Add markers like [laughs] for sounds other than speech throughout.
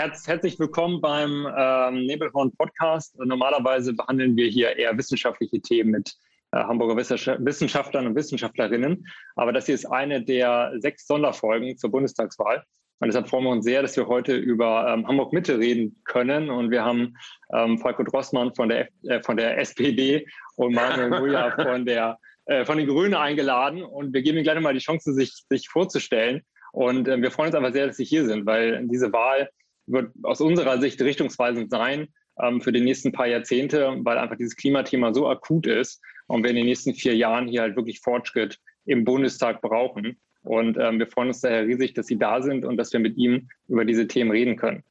herz, herzlich willkommen beim ähm, Nebelhorn Podcast. Normalerweise behandeln wir hier eher wissenschaftliche Themen mit äh, Hamburger Wissenschaftlern und Wissenschaftlerinnen. Aber das hier ist eine der sechs Sonderfolgen zur Bundestagswahl. Und deshalb freuen wir uns sehr, dass wir heute über ähm, Hamburg Mitte reden können. Und wir haben ähm, Falco Drossmann von der, F äh, von der SPD und Manuel [laughs] Muja von, der, äh, von den Grünen eingeladen. Und wir geben Ihnen gleich nochmal die Chance, sich, sich vorzustellen. Und äh, wir freuen uns einfach sehr, dass Sie hier sind, weil diese Wahl wird aus unserer Sicht richtungsweisend sein ähm, für die nächsten paar Jahrzehnte, weil einfach dieses Klimathema so akut ist und wir in den nächsten vier Jahren hier halt wirklich Fortschritt im Bundestag brauchen. Und ähm, wir freuen uns daher riesig, dass Sie da sind und dass wir mit ihm über diese Themen reden können.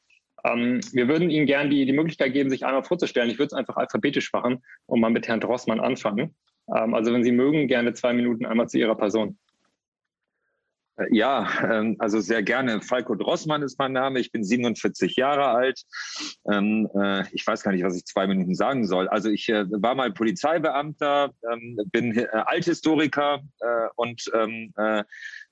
Ähm, wir würden Ihnen gerne die, die Möglichkeit geben, sich einmal vorzustellen. Ich würde es einfach alphabetisch machen und mal mit Herrn Drossmann anfangen. Ähm, also wenn Sie mögen, gerne zwei Minuten einmal zu Ihrer Person. Ja, ähm, also sehr gerne. Falco Drossmann ist mein Name. Ich bin 47 Jahre alt. Ähm, äh, ich weiß gar nicht, was ich zwei Minuten sagen soll. Also ich äh, war mal Polizeibeamter, ähm, bin äh, Althistoriker und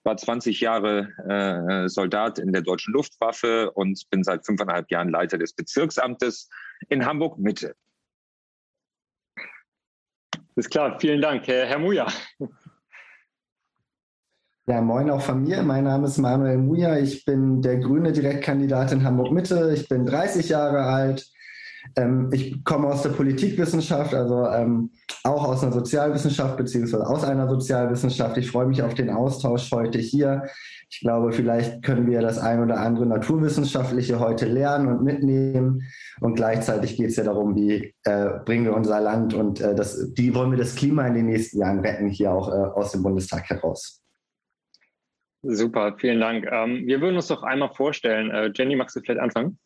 war 20 Jahre Soldat in der deutschen Luftwaffe und bin seit fünfeinhalb Jahren Leiter des Bezirksamtes in Hamburg Mitte. Ist klar. Vielen Dank, Herr Muja. Ja, moin auch von mir. Mein Name ist Manuel Muja. Ich bin der grüne Direktkandidat in Hamburg Mitte. Ich bin 30 Jahre alt. Ähm, ich komme aus der Politikwissenschaft, also ähm, auch aus einer Sozialwissenschaft beziehungsweise aus einer Sozialwissenschaft. Ich freue mich auf den Austausch heute hier. Ich glaube, vielleicht können wir das ein oder andere Naturwissenschaftliche heute lernen und mitnehmen. Und gleichzeitig geht es ja darum, wie äh, bringen wir unser Land und äh, das, wie wollen wir das Klima in den nächsten Jahren retten, hier auch äh, aus dem Bundestag heraus. Super, vielen Dank. Ähm, wir würden uns doch einmal vorstellen. Äh, Jenny, magst du vielleicht anfangen?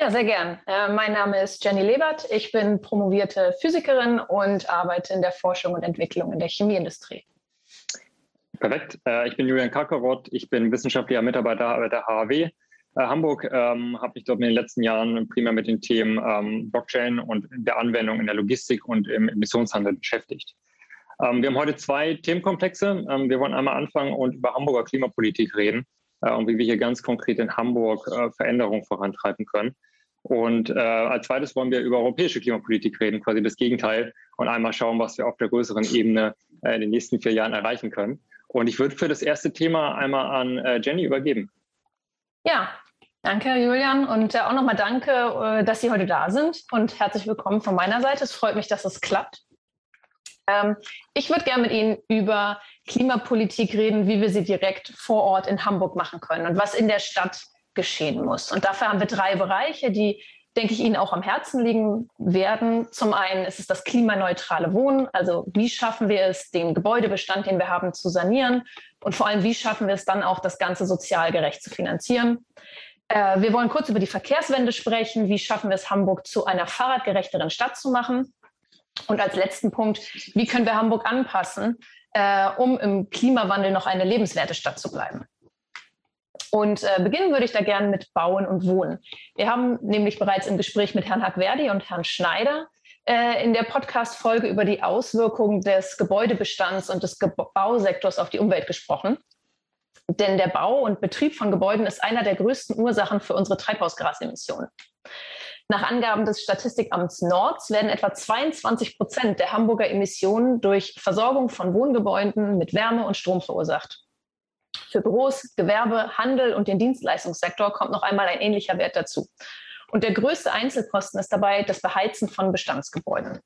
Ja, sehr gern. Äh, mein Name ist Jenny Lebert. Ich bin promovierte Physikerin und arbeite in der Forschung und Entwicklung in der Chemieindustrie. Perfekt. Äh, ich bin Julian Kakarott. Ich bin wissenschaftlicher Mitarbeiter bei der HAW. Hamburg ähm, habe mich dort in den letzten Jahren primär mit den Themen ähm, Blockchain und der Anwendung in der Logistik und im Emissionshandel beschäftigt. Ähm, wir haben heute zwei Themenkomplexe. Ähm, wir wollen einmal anfangen und über Hamburger Klimapolitik reden äh, und wie wir hier ganz konkret in Hamburg äh, Veränderungen vorantreiben können. Und äh, als zweites wollen wir über europäische Klimapolitik reden, quasi das Gegenteil, und einmal schauen, was wir auf der größeren Ebene in den nächsten vier Jahren erreichen können. Und ich würde für das erste Thema einmal an Jenny übergeben. Ja, danke Julian und auch nochmal danke, dass Sie heute da sind und herzlich willkommen von meiner Seite. Es freut mich, dass es klappt. Ähm, ich würde gerne mit Ihnen über Klimapolitik reden, wie wir sie direkt vor Ort in Hamburg machen können und was in der Stadt geschehen muss. Und dafür haben wir drei Bereiche, die, denke ich, Ihnen auch am Herzen liegen werden. Zum einen ist es das klimaneutrale Wohnen, also wie schaffen wir es, den Gebäudebestand, den wir haben, zu sanieren und vor allem, wie schaffen wir es dann auch, das Ganze sozial gerecht zu finanzieren. Äh, wir wollen kurz über die Verkehrswende sprechen. Wie schaffen wir es, Hamburg zu einer fahrradgerechteren Stadt zu machen? Und als letzten Punkt, wie können wir Hamburg anpassen, äh, um im Klimawandel noch eine lebenswerte Stadt zu bleiben? Und äh, beginnen würde ich da gerne mit Bauen und Wohnen. Wir haben nämlich bereits im Gespräch mit Herrn Hackverdi und Herrn Schneider äh, in der Podcast-Folge über die Auswirkungen des Gebäudebestands und des Ge Bausektors auf die Umwelt gesprochen. Denn der Bau und Betrieb von Gebäuden ist einer der größten Ursachen für unsere Treibhausgasemissionen. Nach Angaben des Statistikamts Nords werden etwa 22 Prozent der Hamburger Emissionen durch Versorgung von Wohngebäuden mit Wärme und Strom verursacht. Für Büros, Gewerbe, Handel und den Dienstleistungssektor kommt noch einmal ein ähnlicher Wert dazu. Und der größte Einzelkosten ist dabei das Beheizen von Bestandsgebäuden.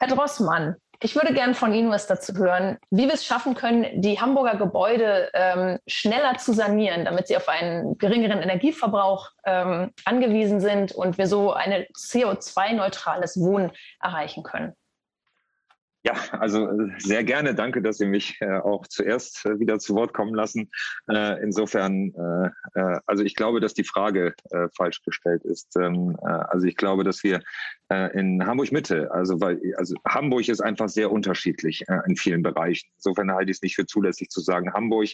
Herr Drossmann, ich würde gerne von Ihnen was dazu hören, wie wir es schaffen können, die Hamburger Gebäude ähm, schneller zu sanieren, damit sie auf einen geringeren Energieverbrauch ähm, angewiesen sind und wir so ein CO2-neutrales Wohnen erreichen können. Ja, also äh, sehr gerne. Danke, dass Sie mich äh, auch zuerst äh, wieder zu Wort kommen lassen. Äh, insofern, äh, äh, also ich glaube, dass die Frage falsch gestellt ist. Ähm, also ich glaube, dass wir äh, in Hamburg Mitte. Also weil also Hamburg ist einfach sehr unterschiedlich äh, in vielen Bereichen. Insofern halte ich es nicht für zulässig zu sagen Hamburg,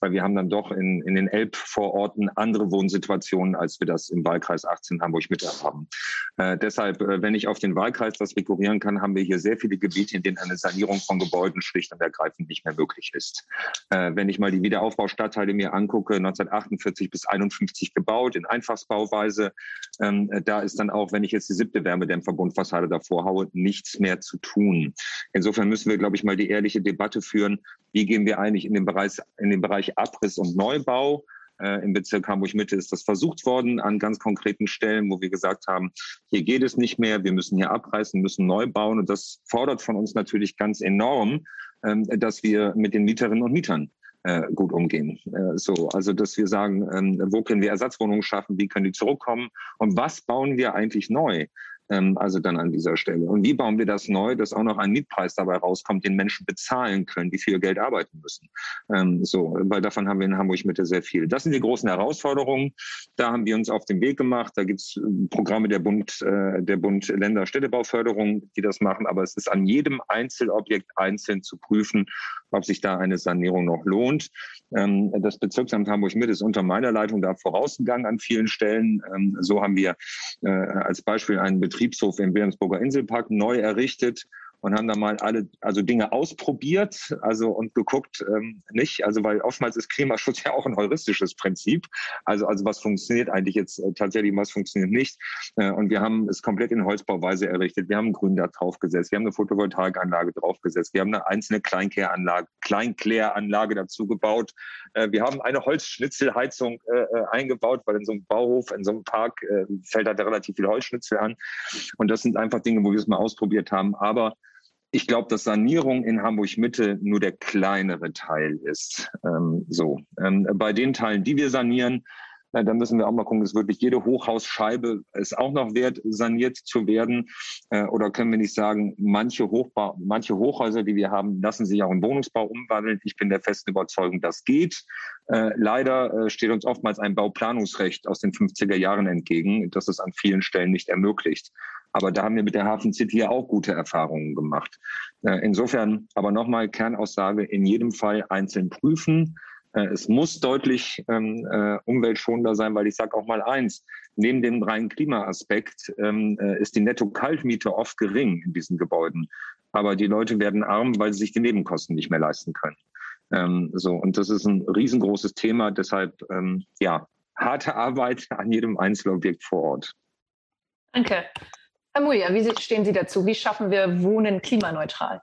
weil wir haben dann doch in, in den Elbvororten andere Wohnsituationen, als wir das im Wahlkreis 18 Hamburg Mitte haben. Äh, deshalb, äh, wenn ich auf den Wahlkreis das rekurrieren kann, haben wir hier sehr viele Gebiete, in denen eine Sanierung von Gebäuden schlicht und ergreifend nicht mehr möglich ist. Äh, wenn ich mal die Wiederaufbaustadtteile mir angucke, 1948 bis 51 gebaut in Einfachsbauweise, ähm, da ist dann auch, wenn ich jetzt die siebte Wärmedämmverbundfassade davor haue, nichts mehr zu tun. Insofern müssen wir, glaube ich, mal die ehrliche Debatte führen, wie gehen wir eigentlich in den Bereich, in den Bereich Abriss und Neubau äh, Im Bezirk Hamburg-Mitte ist das versucht worden an ganz konkreten Stellen, wo wir gesagt haben, hier geht es nicht mehr, wir müssen hier abreißen, müssen neu bauen. Und das fordert von uns natürlich ganz enorm, ähm, dass wir mit den Mieterinnen und Mietern äh, gut umgehen. Äh, so, also dass wir sagen, ähm, wo können wir Ersatzwohnungen schaffen, wie können die zurückkommen und was bauen wir eigentlich neu? Ähm, also dann an dieser Stelle. Und wie bauen wir das neu, dass auch noch ein Mietpreis dabei rauskommt, den Menschen bezahlen können, die viel Geld arbeiten müssen. Ähm, so, weil davon haben wir in Hamburg Mitte sehr viel. Das sind die großen Herausforderungen. Da haben wir uns auf den Weg gemacht. Da gibt es äh, Programme der Bund, äh, der Bund Länder Städtebauförderung, die das machen. Aber es ist an jedem Einzelobjekt einzeln zu prüfen, ob sich da eine Sanierung noch lohnt. Ähm, das Bezirksamt Hamburg-Mitte ist unter meiner Leitung da vorausgegangen an vielen Stellen. So haben wir äh, als Beispiel einen Betriebshof im Wilhelmsburger Inselpark neu errichtet und haben da mal alle also Dinge ausprobiert, also und geguckt, ähm, nicht, also weil oftmals ist Klimaschutz [laughs] ja auch ein heuristisches Prinzip, also also was funktioniert eigentlich jetzt äh, tatsächlich, was funktioniert nicht? Äh, und wir haben es komplett in Holzbauweise errichtet, wir haben ein Gründach draufgesetzt, wir haben eine Photovoltaikanlage draufgesetzt, wir haben eine einzelne Kleinkläranlage, Kleinkläranlage dazu gebaut, äh, wir haben eine Holzschnitzelheizung äh, äh, eingebaut, weil in so einem Bauhof, in so einem Park äh, fällt halt relativ viel Holzschnitzel an. Und das sind einfach Dinge, wo wir es mal ausprobiert haben, aber ich glaube, dass Sanierung in Hamburg Mitte nur der kleinere Teil ist. Ähm, so. Ähm, bei den Teilen, die wir sanieren, na, dann müssen wir auch mal gucken, ist wirklich jede Hochhausscheibe ist auch noch wert, saniert zu werden? Äh, oder können wir nicht sagen, manche, Hochbau, manche Hochhäuser, die wir haben, lassen sich auch in Wohnungsbau umwandeln? Ich bin der festen Überzeugung, das geht. Äh, leider äh, steht uns oftmals ein Bauplanungsrecht aus den 50er Jahren entgegen, das es an vielen Stellen nicht ermöglicht. Aber da haben wir mit der Hafen City ja auch gute Erfahrungen gemacht. Äh, insofern aber nochmal Kernaussage, in jedem Fall einzeln prüfen. Äh, es muss deutlich ähm, äh, umweltschonender sein, weil ich sage auch mal eins, neben dem reinen Klimaaspekt ähm, äh, ist die Netto-Kaltmiete oft gering in diesen Gebäuden. Aber die Leute werden arm, weil sie sich die Nebenkosten nicht mehr leisten können. Ähm, so, und das ist ein riesengroßes Thema. Deshalb, ähm, ja, harte Arbeit an jedem Einzelobjekt vor Ort. Danke. Herr Muja, wie stehen Sie dazu? Wie schaffen wir Wohnen klimaneutral?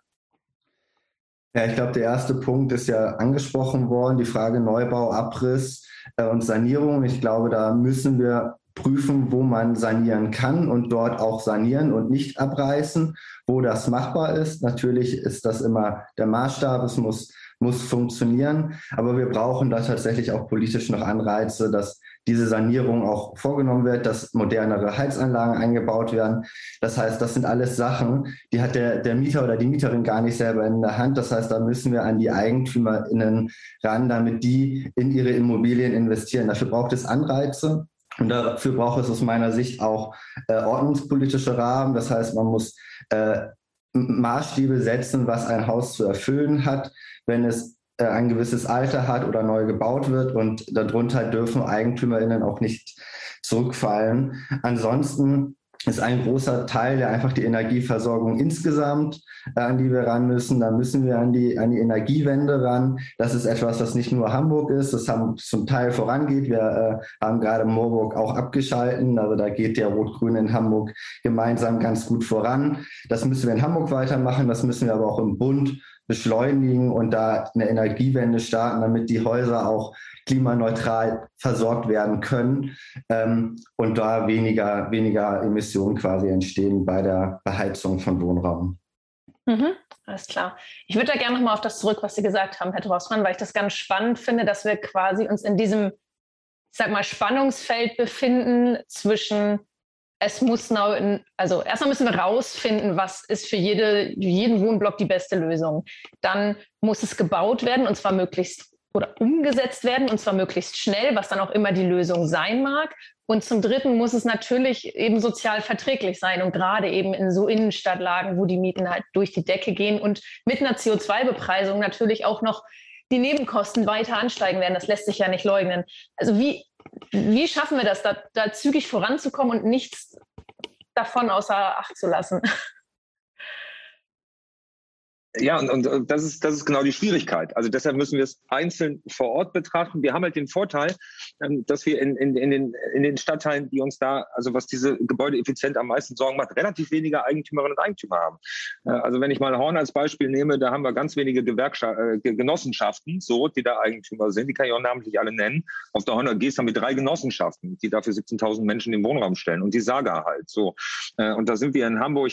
Ja, ich glaube, der erste Punkt ist ja angesprochen worden, die Frage Neubau, Abriss äh, und Sanierung. Ich glaube, da müssen wir prüfen, wo man sanieren kann und dort auch sanieren und nicht abreißen, wo das machbar ist. Natürlich ist das immer der Maßstab, es muss, muss funktionieren, aber wir brauchen da tatsächlich auch politisch noch Anreize, dass diese Sanierung auch vorgenommen wird, dass modernere Heizanlagen eingebaut werden. Das heißt, das sind alles Sachen, die hat der, der Mieter oder die Mieterin gar nicht selber in der Hand. Das heißt, da müssen wir an die EigentümerInnen ran, damit die in ihre Immobilien investieren. Dafür braucht es Anreize. Und dafür braucht es aus meiner Sicht auch äh, ordnungspolitische Rahmen. Das heißt, man muss äh, Maßstäbe setzen, was ein Haus zu erfüllen hat. Wenn es ein gewisses Alter hat oder neu gebaut wird und darunter dürfen EigentümerInnen auch nicht zurückfallen. Ansonsten ist ein großer Teil ja einfach die Energieversorgung insgesamt, äh, an die wir ran müssen. Da müssen wir an die, an die Energiewende ran. Das ist etwas, das nicht nur Hamburg ist, das haben zum Teil vorangeht. Wir äh, haben gerade Moorburg auch abgeschalten. Also da geht der Rot-Grün in Hamburg gemeinsam ganz gut voran. Das müssen wir in Hamburg weitermachen. Das müssen wir aber auch im Bund beschleunigen und da eine Energiewende starten, damit die Häuser auch klimaneutral versorgt werden können ähm, und da weniger, weniger Emissionen quasi entstehen bei der Beheizung von Wohnraum. Mhm, alles klar. Ich würde da gerne nochmal auf das zurück, was Sie gesagt haben, Herr Drossmann, weil ich das ganz spannend finde, dass wir quasi uns in diesem, ich sag mal, Spannungsfeld befinden zwischen es muss now also erstmal müssen wir rausfinden, was ist für jede, jeden Wohnblock die beste Lösung. Dann muss es gebaut werden und zwar möglichst oder umgesetzt werden und zwar möglichst schnell, was dann auch immer die Lösung sein mag. Und zum Dritten muss es natürlich eben sozial verträglich sein und gerade eben in so Innenstadtlagen, wo die Mieten halt durch die Decke gehen und mit einer CO2-Bepreisung natürlich auch noch die Nebenkosten weiter ansteigen werden. Das lässt sich ja nicht leugnen. Also wie, wie schaffen wir das, da, da zügig voranzukommen und nichts davon außer Acht zu lassen? Ja, und, und das, ist, das ist genau die Schwierigkeit. Also deshalb müssen wir es einzeln vor Ort betrachten. Wir haben halt den Vorteil, ähm, dass wir in, in, in, den, in den Stadtteilen, die uns da, also was diese Gebäude effizient am meisten Sorgen macht, relativ weniger Eigentümerinnen und Eigentümer haben. Äh, also wenn ich mal Horn als Beispiel nehme, da haben wir ganz wenige Gewerkschaft, äh, Genossenschaften, so, die da Eigentümer sind. Die kann ich auch namentlich alle nennen. Auf der Horner Gest haben wir drei Genossenschaften, die dafür 17.000 Menschen den Wohnraum stellen und die Saga halt so. Äh, und da sind wir in Hamburg,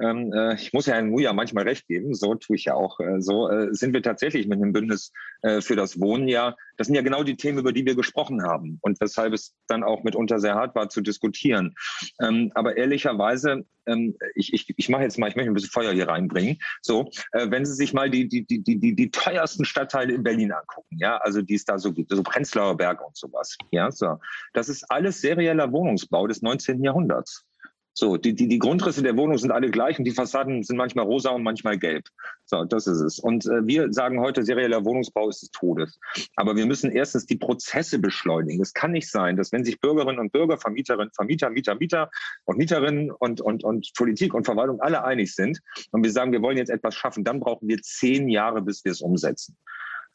ähm, äh, ich muss ja Herrn Muja manchmal recht geben, so tue ich ja auch äh, so, äh, sind wir tatsächlich mit einem Bündnis äh, für das Wohnen ja, das sind ja genau die Themen, über die wir gesprochen haben und weshalb es dann auch mitunter sehr hart war zu diskutieren. Ähm, aber ehrlicherweise, ähm, ich, ich, ich mache jetzt mal, ich möchte ein bisschen Feuer hier reinbringen. So, äh, wenn Sie sich mal die, die, die, die, die teuersten Stadtteile in Berlin angucken, ja, also die es da so gibt, so Prenzlauer Berg und sowas, ja, so, das ist alles serieller Wohnungsbau des 19. Jahrhunderts. So, die, die, die Grundrisse der Wohnung sind alle gleich und die Fassaden sind manchmal rosa und manchmal gelb. So, das ist es. Und äh, wir sagen heute, serieller Wohnungsbau ist des Todes. Aber wir müssen erstens die Prozesse beschleunigen. Es kann nicht sein, dass wenn sich Bürgerinnen und Bürger, Vermieterinnen, Vermieter, Mieter, Mieter und Mieterinnen und, und, und Politik und Verwaltung alle einig sind und wir sagen, wir wollen jetzt etwas schaffen, dann brauchen wir zehn Jahre, bis wir es umsetzen.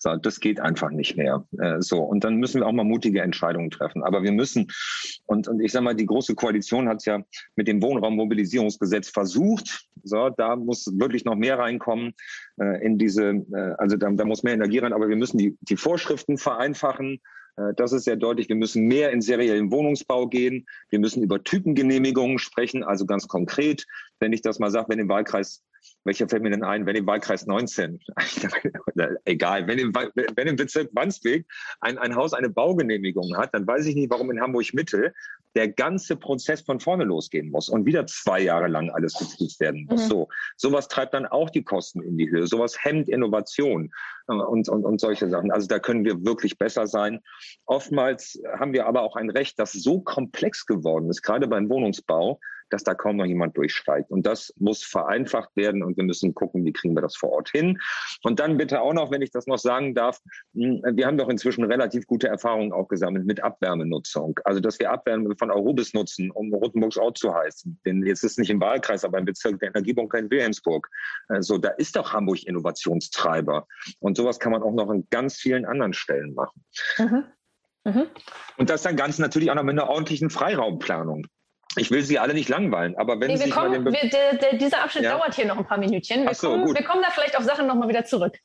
So, das geht einfach nicht mehr. Äh, so, und dann müssen wir auch mal mutige Entscheidungen treffen. Aber wir müssen, und, und ich sage mal, die Große Koalition hat es ja mit dem Wohnraummobilisierungsgesetz versucht. So, da muss wirklich noch mehr reinkommen äh, in diese, äh, also da, da muss mehr Energie rein, aber wir müssen die, die Vorschriften vereinfachen. Äh, das ist sehr deutlich. Wir müssen mehr in seriellen Wohnungsbau gehen. Wir müssen über Typengenehmigungen sprechen. Also ganz konkret, wenn ich das mal sage, wenn im Wahlkreis welcher fällt mir denn ein, wenn im Wahlkreis 19, [laughs] egal, wenn im, wenn im Bezirk Wandsbek ein, ein Haus eine Baugenehmigung hat, dann weiß ich nicht, warum in Hamburg-Mitte der ganze Prozess von vorne losgehen muss und wieder zwei Jahre lang alles geprüft werden muss. Mhm. So, sowas treibt dann auch die Kosten in die Höhe. Sowas hemmt Innovation äh, und, und, und solche Sachen. Also da können wir wirklich besser sein. Oftmals haben wir aber auch ein Recht, das so komplex geworden ist, gerade beim Wohnungsbau, dass da kaum noch jemand durchsteigt. Und das muss vereinfacht werden und wir müssen gucken, wie kriegen wir das vor Ort hin. Und dann bitte auch noch, wenn ich das noch sagen darf, hm, wir haben doch inzwischen relativ gute Erfahrungen auch gesammelt mit Abwärmenutzung. Also, dass wir Abwärme von Eurobis nutzen, um Rotenburgs Ort zu heizen. Denn jetzt ist es nicht im Wahlkreis, aber im Bezirk der Energiebunker in Wilhelmsburg. Also, da ist doch Hamburg Innovationstreiber. Und sowas kann man auch noch an ganz vielen anderen Stellen machen. Mhm. Mhm. Und das dann ganz natürlich auch noch mit einer ordentlichen Freiraumplanung. Ich will Sie alle nicht langweilen, aber wenn nee, Sie kommen, mal den wir, der, der, dieser Abschnitt ja? dauert hier noch ein paar Minütchen. Wir, so, kommen, wir kommen da vielleicht auf Sachen nochmal wieder zurück.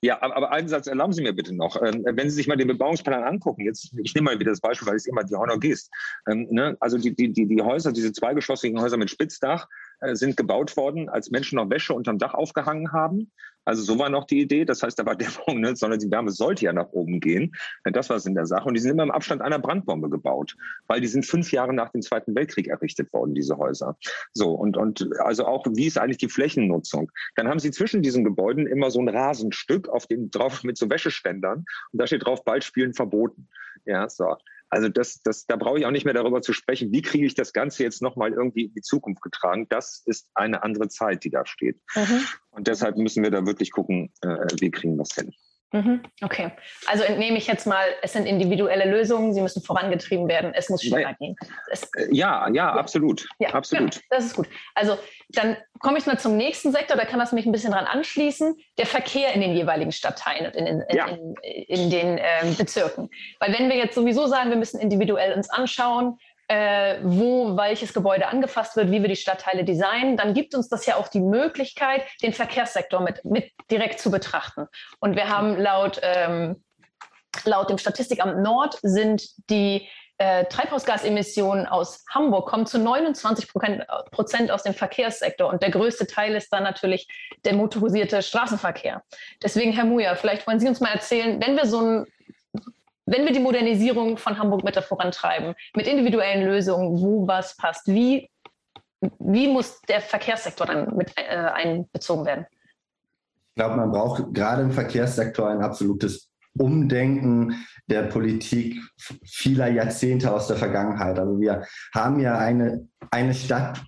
Ja, aber einen Satz erlauben Sie mir bitte noch. Ähm, wenn Sie sich mal den Bebauungsplan angucken, jetzt, ich nehme mal wieder das Beispiel, weil es immer die Honor Gest. Ähm, ne? Also die, die, die, die Häuser, diese zweigeschossigen Häuser mit Spitzdach, sind gebaut worden, als Menschen noch Wäsche unterm Dach aufgehangen haben. Also so war noch die Idee. Das heißt, da war Dämmerung, ne? sondern die Wärme sollte ja nach oben gehen. Das war es in der Sache. Und die sind immer im Abstand einer Brandbombe gebaut, weil die sind fünf Jahre nach dem Zweiten Weltkrieg errichtet worden, diese Häuser. So, und, und also auch, wie ist eigentlich die Flächennutzung? Dann haben sie zwischen diesen Gebäuden immer so ein Rasenstück, auf dem drauf mit so Wäscheständern. Und da steht drauf, bald spielen verboten. Ja, so. Also das, das, da brauche ich auch nicht mehr darüber zu sprechen, wie kriege ich das Ganze jetzt nochmal irgendwie in die Zukunft getragen. Das ist eine andere Zeit, die da steht. Mhm. Und deshalb müssen wir da wirklich gucken, äh, wie kriegen wir es hin. Mhm. Okay, also entnehme ich jetzt mal, es sind individuelle Lösungen, sie müssen vorangetrieben werden, es muss schneller gehen. Es, äh, ja, ja, ja, absolut. Ja, absolut. Genau, das ist gut. Also dann komme ich mal zum nächsten Sektor, da kann das mich ein bisschen dran anschließen, der Verkehr in den jeweiligen Stadtteilen und in, in, ja. in, in den ähm, Bezirken. Weil wenn wir jetzt sowieso sagen, wir müssen individuell uns anschauen, äh, wo welches Gebäude angefasst wird, wie wir die Stadtteile designen, dann gibt uns das ja auch die Möglichkeit, den Verkehrssektor mit, mit direkt zu betrachten. Und wir haben laut, ähm, laut dem Statistikamt Nord sind die äh, Treibhausgasemissionen aus Hamburg kommen zu 29 Prozent aus dem Verkehrssektor. Und der größte Teil ist dann natürlich der motorisierte Straßenverkehr. Deswegen, Herr Muja, vielleicht wollen Sie uns mal erzählen, wenn wir so ein wenn wir die Modernisierung von Hamburg Mitte vorantreiben, mit individuellen Lösungen, wo was passt, wie, wie muss der Verkehrssektor dann mit äh, einbezogen werden? Ich glaube, man braucht gerade im Verkehrssektor ein absolutes Umdenken der Politik vieler Jahrzehnte aus der Vergangenheit. Also wir haben ja eine, eine Stadt,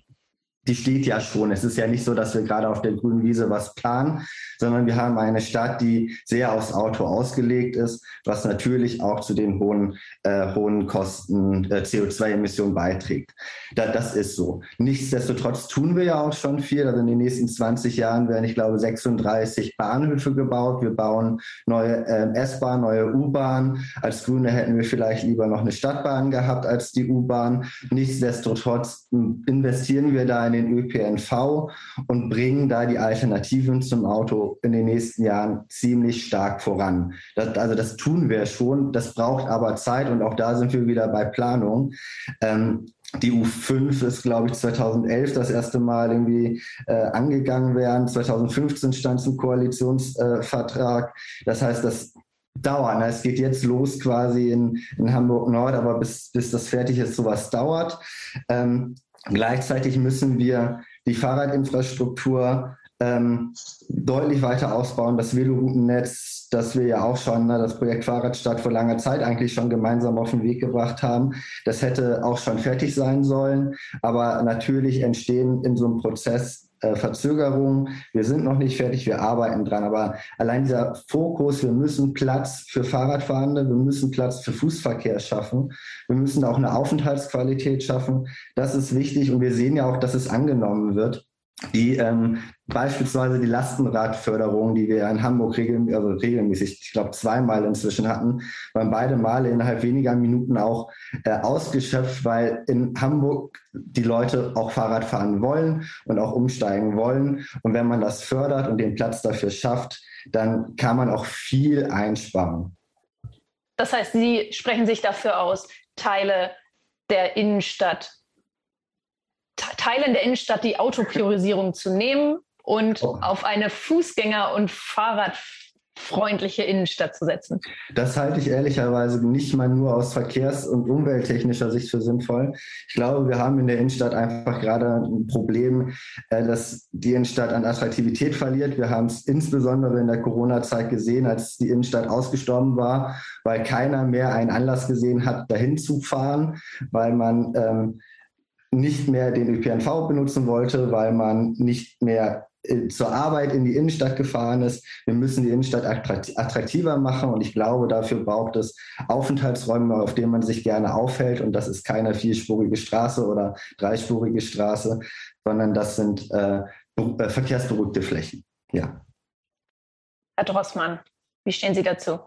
die steht ja schon. Es ist ja nicht so, dass wir gerade auf der grünen Wiese was planen, sondern wir haben eine Stadt, die sehr aufs Auto ausgelegt ist, was natürlich auch zu den hohen, äh, hohen Kosten äh, CO2-Emissionen beiträgt. Da, das ist so. Nichtsdestotrotz tun wir ja auch schon viel. Also in den nächsten 20 Jahren werden, ich glaube, 36 Bahnhöfe gebaut. Wir bauen neue äh, S-Bahn, neue U-Bahn. Als Grüne hätten wir vielleicht lieber noch eine Stadtbahn gehabt als die U-Bahn. Nichtsdestotrotz hm, investieren wir da in den ÖPNV und bringen da die Alternativen zum Auto in den nächsten Jahren ziemlich stark voran. Das, also das tun wir schon, das braucht aber Zeit und auch da sind wir wieder bei Planung. Ähm, die U5 ist, glaube ich, 2011 das erste Mal irgendwie äh, angegangen werden. 2015 stand es im Koalitionsvertrag. Äh, das heißt, das dauert. Es geht jetzt los quasi in, in Hamburg Nord, aber bis, bis das fertig ist, sowas dauert. Ähm, gleichzeitig müssen wir die Fahrradinfrastruktur ähm, deutlich weiter ausbauen. Das Veloroutennetz, das wir ja auch schon, ne, das Projekt Fahrradstadt vor langer Zeit eigentlich schon gemeinsam auf den Weg gebracht haben, das hätte auch schon fertig sein sollen. Aber natürlich entstehen in so einem Prozess äh, Verzögerungen. Wir sind noch nicht fertig, wir arbeiten dran. Aber allein dieser Fokus, wir müssen Platz für Fahrradfahrende, wir müssen Platz für Fußverkehr schaffen. Wir müssen auch eine Aufenthaltsqualität schaffen. Das ist wichtig und wir sehen ja auch, dass es angenommen wird die ähm, beispielsweise die Lastenradförderung, die wir in Hamburg regel, also regelmäßig, ich glaube zweimal inzwischen hatten, waren beide Male innerhalb weniger Minuten auch äh, ausgeschöpft, weil in Hamburg die Leute auch Fahrrad fahren wollen und auch umsteigen wollen. Und wenn man das fördert und den Platz dafür schafft, dann kann man auch viel einsparen. Das heißt, Sie sprechen sich dafür aus, Teile der Innenstadt Teilen der Innenstadt die Autopriorisierung zu nehmen und oh. auf eine Fußgänger- und Fahrradfreundliche Innenstadt zu setzen? Das halte ich ehrlicherweise nicht mal nur aus verkehrs- und umwelttechnischer Sicht für sinnvoll. Ich glaube, wir haben in der Innenstadt einfach gerade ein Problem, äh, dass die Innenstadt an Attraktivität verliert. Wir haben es insbesondere in der Corona-Zeit gesehen, als die Innenstadt ausgestorben war, weil keiner mehr einen Anlass gesehen hat, dahin zu fahren, weil man ähm, nicht mehr den ÖPNV benutzen wollte, weil man nicht mehr äh, zur Arbeit in die Innenstadt gefahren ist. Wir müssen die Innenstadt attraktiver machen und ich glaube, dafür braucht es Aufenthaltsräume, auf denen man sich gerne aufhält und das ist keine vierspurige Straße oder dreispurige Straße, sondern das sind äh, äh verkehrsberuhigte Flächen. Ja. Herr Drossmann, wie stehen Sie dazu?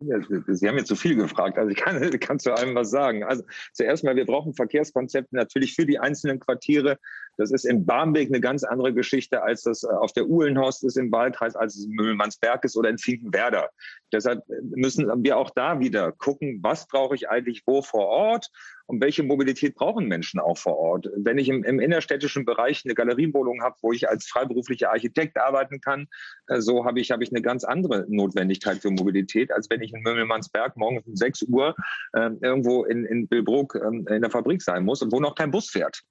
Sie haben jetzt zu viel gefragt, also ich kann, [laughs] kann zu allem was sagen. Also zuerst mal, wir brauchen Verkehrskonzepte natürlich für die einzelnen Quartiere. Das ist in Barmbek eine ganz andere Geschichte, als das äh, auf der Uhlenhorst ist im Wahlkreis, als es in Müllmannsberg ist oder in Finkenwerder. Deshalb müssen wir auch da wieder gucken, was brauche ich eigentlich wo vor Ort und welche Mobilität brauchen Menschen auch vor Ort. Wenn ich im, im innerstädtischen Bereich eine Galeriewohnung habe, wo ich als freiberuflicher Architekt arbeiten kann, äh, so habe ich, habe ich eine ganz andere Notwendigkeit für Mobilität, als wenn ich in Mümmelmannsberg morgens um 6 Uhr äh, irgendwo in, in Billbrook äh, in der Fabrik sein muss und wo noch kein Bus fährt.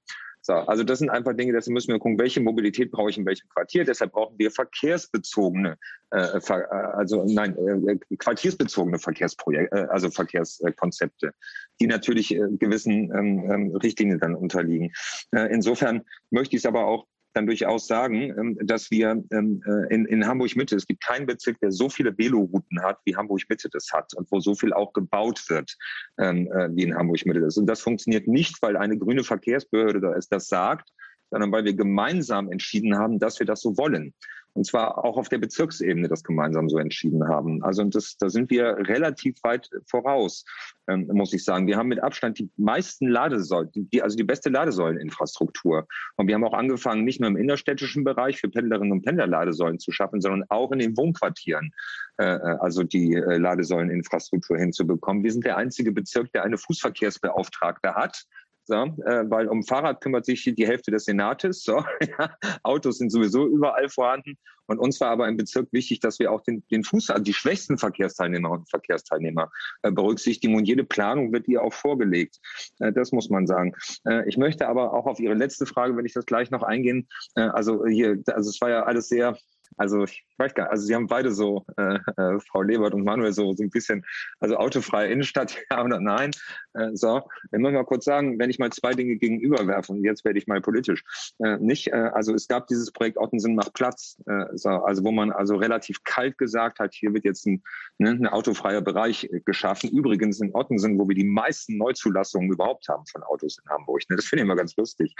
So, also das sind einfach Dinge, deshalb müssen wir gucken, welche Mobilität brauche ich in welchem Quartier. Deshalb brauchen wir verkehrsbezogene, äh, äh also nein, äh, quartiersbezogene Verkehrsprojekte, äh, also Verkehrskonzepte, die natürlich äh, gewissen ähm, ähm, Richtlinien dann unterliegen. Äh, insofern möchte ich es aber auch dann durchaus sagen, ähm, dass wir ähm, äh, in, in Hamburg-Mitte, es gibt keinen Bezirk, der so viele Velorouten hat, wie Hamburg-Mitte das hat und wo so viel auch gebaut wird, ähm, äh, wie in Hamburg-Mitte das. Und das funktioniert nicht, weil eine grüne Verkehrsbehörde da ist, das sagt, sondern weil wir gemeinsam entschieden haben, dass wir das so wollen und zwar auch auf der Bezirksebene das gemeinsam so entschieden haben. Also das, da sind wir relativ weit voraus, ähm, muss ich sagen. Wir haben mit Abstand die meisten Ladesäulen, die, also die beste Ladesäuleninfrastruktur. Und wir haben auch angefangen, nicht nur im innerstädtischen Bereich für Pendlerinnen und Pendler Ladesäulen zu schaffen, sondern auch in den Wohnquartieren, äh, äh also die äh, Ladesäuleninfrastruktur hinzubekommen. Wir sind der einzige Bezirk, der eine Fußverkehrsbeauftragte hat so, äh, weil um Fahrrad kümmert sich die Hälfte des Senates. So, [laughs] ja. Autos sind sowieso überall vorhanden. Und uns war aber im Bezirk wichtig, dass wir auch den, den Fuß, also die schwächsten Verkehrsteilnehmer und Verkehrsteilnehmer äh, berücksichtigen. Und jede Planung wird ihr auch vorgelegt. Äh, das muss man sagen. Äh, ich möchte aber auch auf Ihre letzte Frage, wenn ich das gleich noch eingehen, äh, also hier, also es war ja alles sehr Also ich weiß gar nicht, also Sie haben beide so, äh, äh, Frau Lebert und Manuel, so, so ein bisschen, also autofreie Innenstadt, [laughs] ja oder nein. Äh, so, ich muss mal kurz sagen, wenn ich mal zwei Dinge gegenüberwerfe, und jetzt werde ich mal politisch, äh, nicht, äh, also es gab dieses Projekt Ottensen macht Platz, äh, so, also wo man also relativ kalt gesagt hat, hier wird jetzt ein, ne, ein autofreier Bereich geschaffen. Übrigens in Ottensen, wo wir die meisten Neuzulassungen überhaupt haben von Autos in Hamburg. Ne? Das finde ich immer ganz lustig,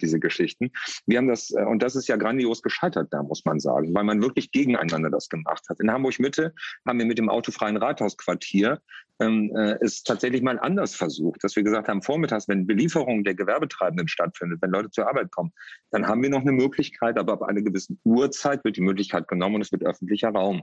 diese Geschichten. Wir haben das, und das ist ja grandios gescheitert da, muss man sagen, weil man wirklich gegeneinander das gemacht hat. In Hamburg Mitte haben wir mit dem autofreien Rathausquartier ähm, äh, tatsächlich mal anders versucht, dass wir gesagt haben, vormittags, wenn Belieferung der Gewerbetreibenden stattfindet, wenn Leute zur Arbeit kommen, dann haben wir noch eine Möglichkeit, aber ab einer gewissen Uhrzeit wird die Möglichkeit genommen und es wird öffentlicher Raum.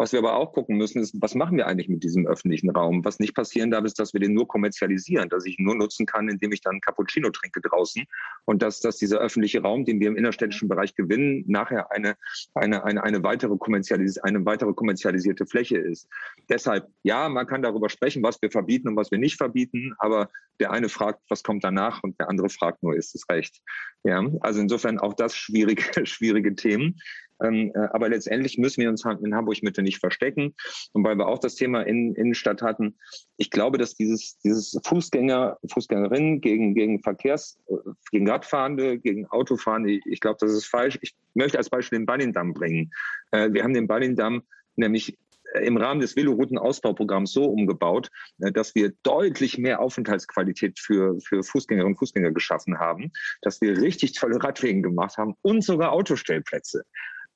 Was wir aber auch gucken müssen, ist, was machen wir eigentlich mit diesem öffentlichen Raum? Was nicht passieren darf, ist, dass wir den nur kommerzialisieren, dass ich ihn nur nutzen kann, indem ich dann Cappuccino trinke draußen und dass, dass dieser öffentliche Raum, den wir im innerstädtischen Bereich gewinnen, nachher eine, eine, eine, eine, weitere, kommerzialis eine weitere kommerzialisierte Fläche ist. Deshalb, ja, man kann darüber sprechen, was wir verbieten und was wir nicht verbieten, aber der eine fragt, was kommt danach und der andere fragt nur, ist es recht? Ja, also insofern auch das schwierige, [laughs] schwierige Themen. Ähm, äh, aber letztendlich müssen wir uns in Hamburg Mitte nicht verstecken. Und weil wir auch das Thema in, Innenstadt hatten, ich glaube, dass dieses, dieses Fußgänger, Fußgängerinnen gegen, gegen Verkehrs, äh, gegen Radfahrende, gegen Autofahrende, ich, ich glaube, das ist falsch. Ich möchte als Beispiel den Ballindamm bringen. Äh, wir haben den Ballindamm nämlich im Rahmen des Velorouten-Ausbauprogramms so umgebaut, dass wir deutlich mehr Aufenthaltsqualität für, für Fußgängerinnen und Fußgänger geschaffen haben, dass wir richtig tolle Radwegen gemacht haben und sogar Autostellplätze.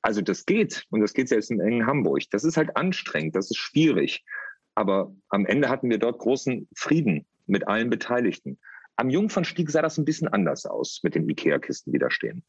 Also das geht und das geht selbst in engen Hamburg. Das ist halt anstrengend, das ist schwierig. Aber am Ende hatten wir dort großen Frieden mit allen Beteiligten. Am Jungfernstieg sah das ein bisschen anders aus mit den Ikea-Kisten, die da stehen.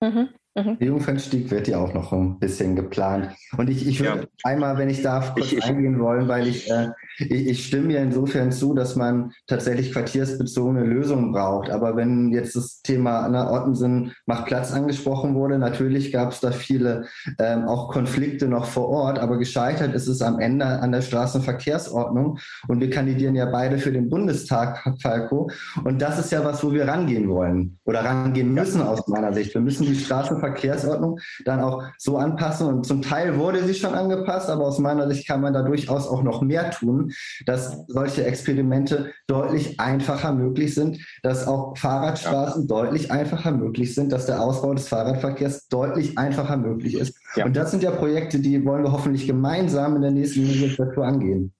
Mhm. Mhm. Jungfernstieg wird ja auch noch ein bisschen geplant. Und ich, ich würde ja. einmal, wenn ich darf, kurz ich, eingehen wollen, weil ich, äh, ich, ich, stimme ja insofern zu, dass man tatsächlich quartiersbezogene Lösungen braucht. Aber wenn jetzt das Thema Anna ne, Ottensen macht Platz angesprochen wurde, natürlich gab es da viele ähm, auch Konflikte noch vor Ort, aber gescheitert ist es am Ende an der Straßenverkehrsordnung. Und wir kandidieren ja beide für den Bundestag, Falco. Und das ist ja was, wo wir rangehen wollen oder rangehen müssen aus meiner Sicht. Wir müssen die Straßenverkehrsordnung Verkehrsordnung dann auch so anpassen. Und zum Teil wurde sie schon angepasst, aber aus meiner Sicht kann man da durchaus auch noch mehr tun, dass solche Experimente deutlich einfacher möglich sind, dass auch Fahrradstraßen ja. deutlich einfacher möglich sind, dass der Ausbau des Fahrradverkehrs deutlich einfacher möglich ist. Ja. Und das sind ja Projekte, die wollen wir hoffentlich gemeinsam in der nächsten Legislatur angehen.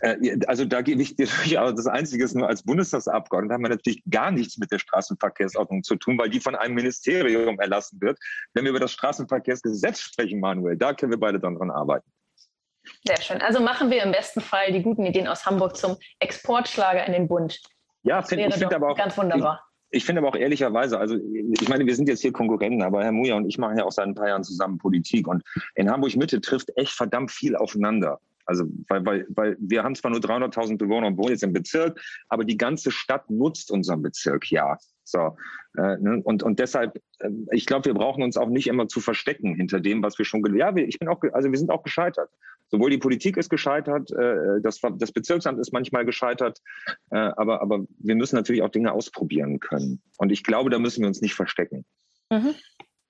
Äh, also da gebe ich dir [laughs] durchaus das Einzige ist nur als Bundestagsabgeordneter haben wir natürlich gar nichts mit der Straßenverkehrsordnung zu tun, weil die von einem Ministerium erlassen wird. Wenn wir über das Straßenverkehrsgesetz sprechen, Manuel, da können wir beide dann dran arbeiten. Sehr schön. Also machen wir im besten Fall die guten Ideen aus Hamburg zum Exportschlager in den Bund. Ja, find, ich finde aber auch ganz wunderbar. Ich, ich finde aber auch ehrlicherweise, also ich meine, wir sind jetzt hier Konkurrenten, aber Herr Muja und ich machen ja auch seit ein paar Jahren zusammen Politik und in Hamburg Mitte trifft echt verdammt viel aufeinander. Also, weil, weil, weil wir haben zwar nur 300.000 Bewohner und wohnen jetzt im Bezirk, aber die ganze Stadt nutzt unseren Bezirk ja. So, äh, ne? und, und deshalb, äh, ich glaube, wir brauchen uns auch nicht immer zu verstecken hinter dem, was wir schon Ja, wir, ich bin auch, also wir sind auch gescheitert. Sowohl die Politik ist gescheitert, äh, das, das Bezirksamt ist manchmal gescheitert, aber, aber wir müssen natürlich auch Dinge ausprobieren können. Und ich glaube, da müssen wir uns nicht verstecken. Mhm.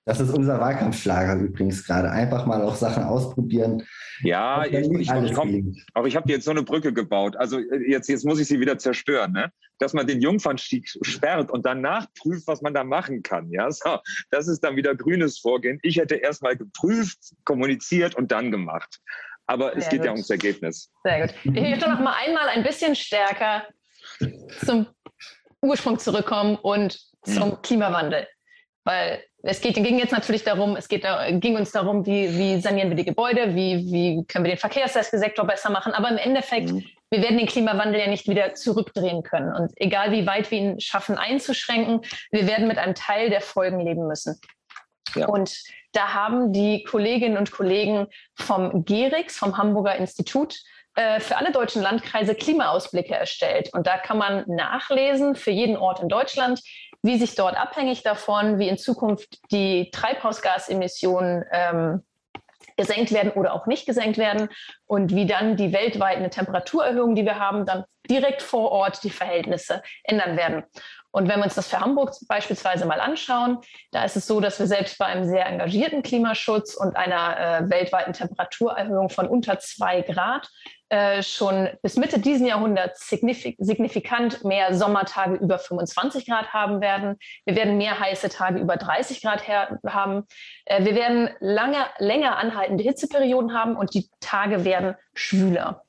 Das ist unser Wahlkampfschlager übrigens gerade. Einfach mal auch Sachen ausprobieren. Ja, ich, ich, ich komm, aber ich habe jetzt so eine Brücke gebaut. Also äh, jetzt, jetzt muss ich sie wieder zerstören, ne? Dass man den Jungfernstieg sperrt und danach prüft, was man da machen kann. Ja, [laughs] so, das ist dann wieder grünes Vorgehen. Ich hätte erst mal geprüft, kommuniziert und dann gemacht. Aber es Sehr geht gut. ja ums Ergebnis. Sehr gut. Ich möchte noch mal einmal ein bisschen stärker zum Ursprung zurückkommen und zum hm. Klimawandel. Weil es geht, ging jetzt natürlich darum, es geht, ging uns darum, wie, wie sanieren wir die Gebäude, wie, wie können wir den Verkehrssektor besser machen. Aber im Endeffekt, mhm. wir werden den Klimawandel ja nicht wieder zurückdrehen können. Und egal wie weit wir ihn schaffen einzuschränken, wir werden mit einem Teil der Folgen leben müssen. Ja. Und da haben die Kolleginnen und Kollegen vom GERIX, vom Hamburger Institut, äh, für alle deutschen Landkreise Klimaausblicke erstellt. Und da kann man nachlesen für jeden Ort in Deutschland, wie sich dort abhängig davon, wie in Zukunft die Treibhausgasemissionen ähm, gesenkt werden oder auch nicht gesenkt werden und wie dann die weltweiten Temperaturerhöhungen, die wir haben, dann direkt vor Ort die Verhältnisse ändern werden. Und wenn wir uns das für Hamburg beispielsweise mal anschauen, da ist es so, dass wir selbst bei einem sehr engagierten Klimaschutz und einer äh, weltweiten Temperaturerhöhung von unter zwei Grad äh, schon bis Mitte diesen Jahrhunderts signifik signifikant mehr Sommertage über 25 Grad haben werden. Wir werden mehr heiße Tage über 30 Grad haben. Äh, wir werden lange, länger anhaltende Hitzeperioden haben und die Tage werden schwüler.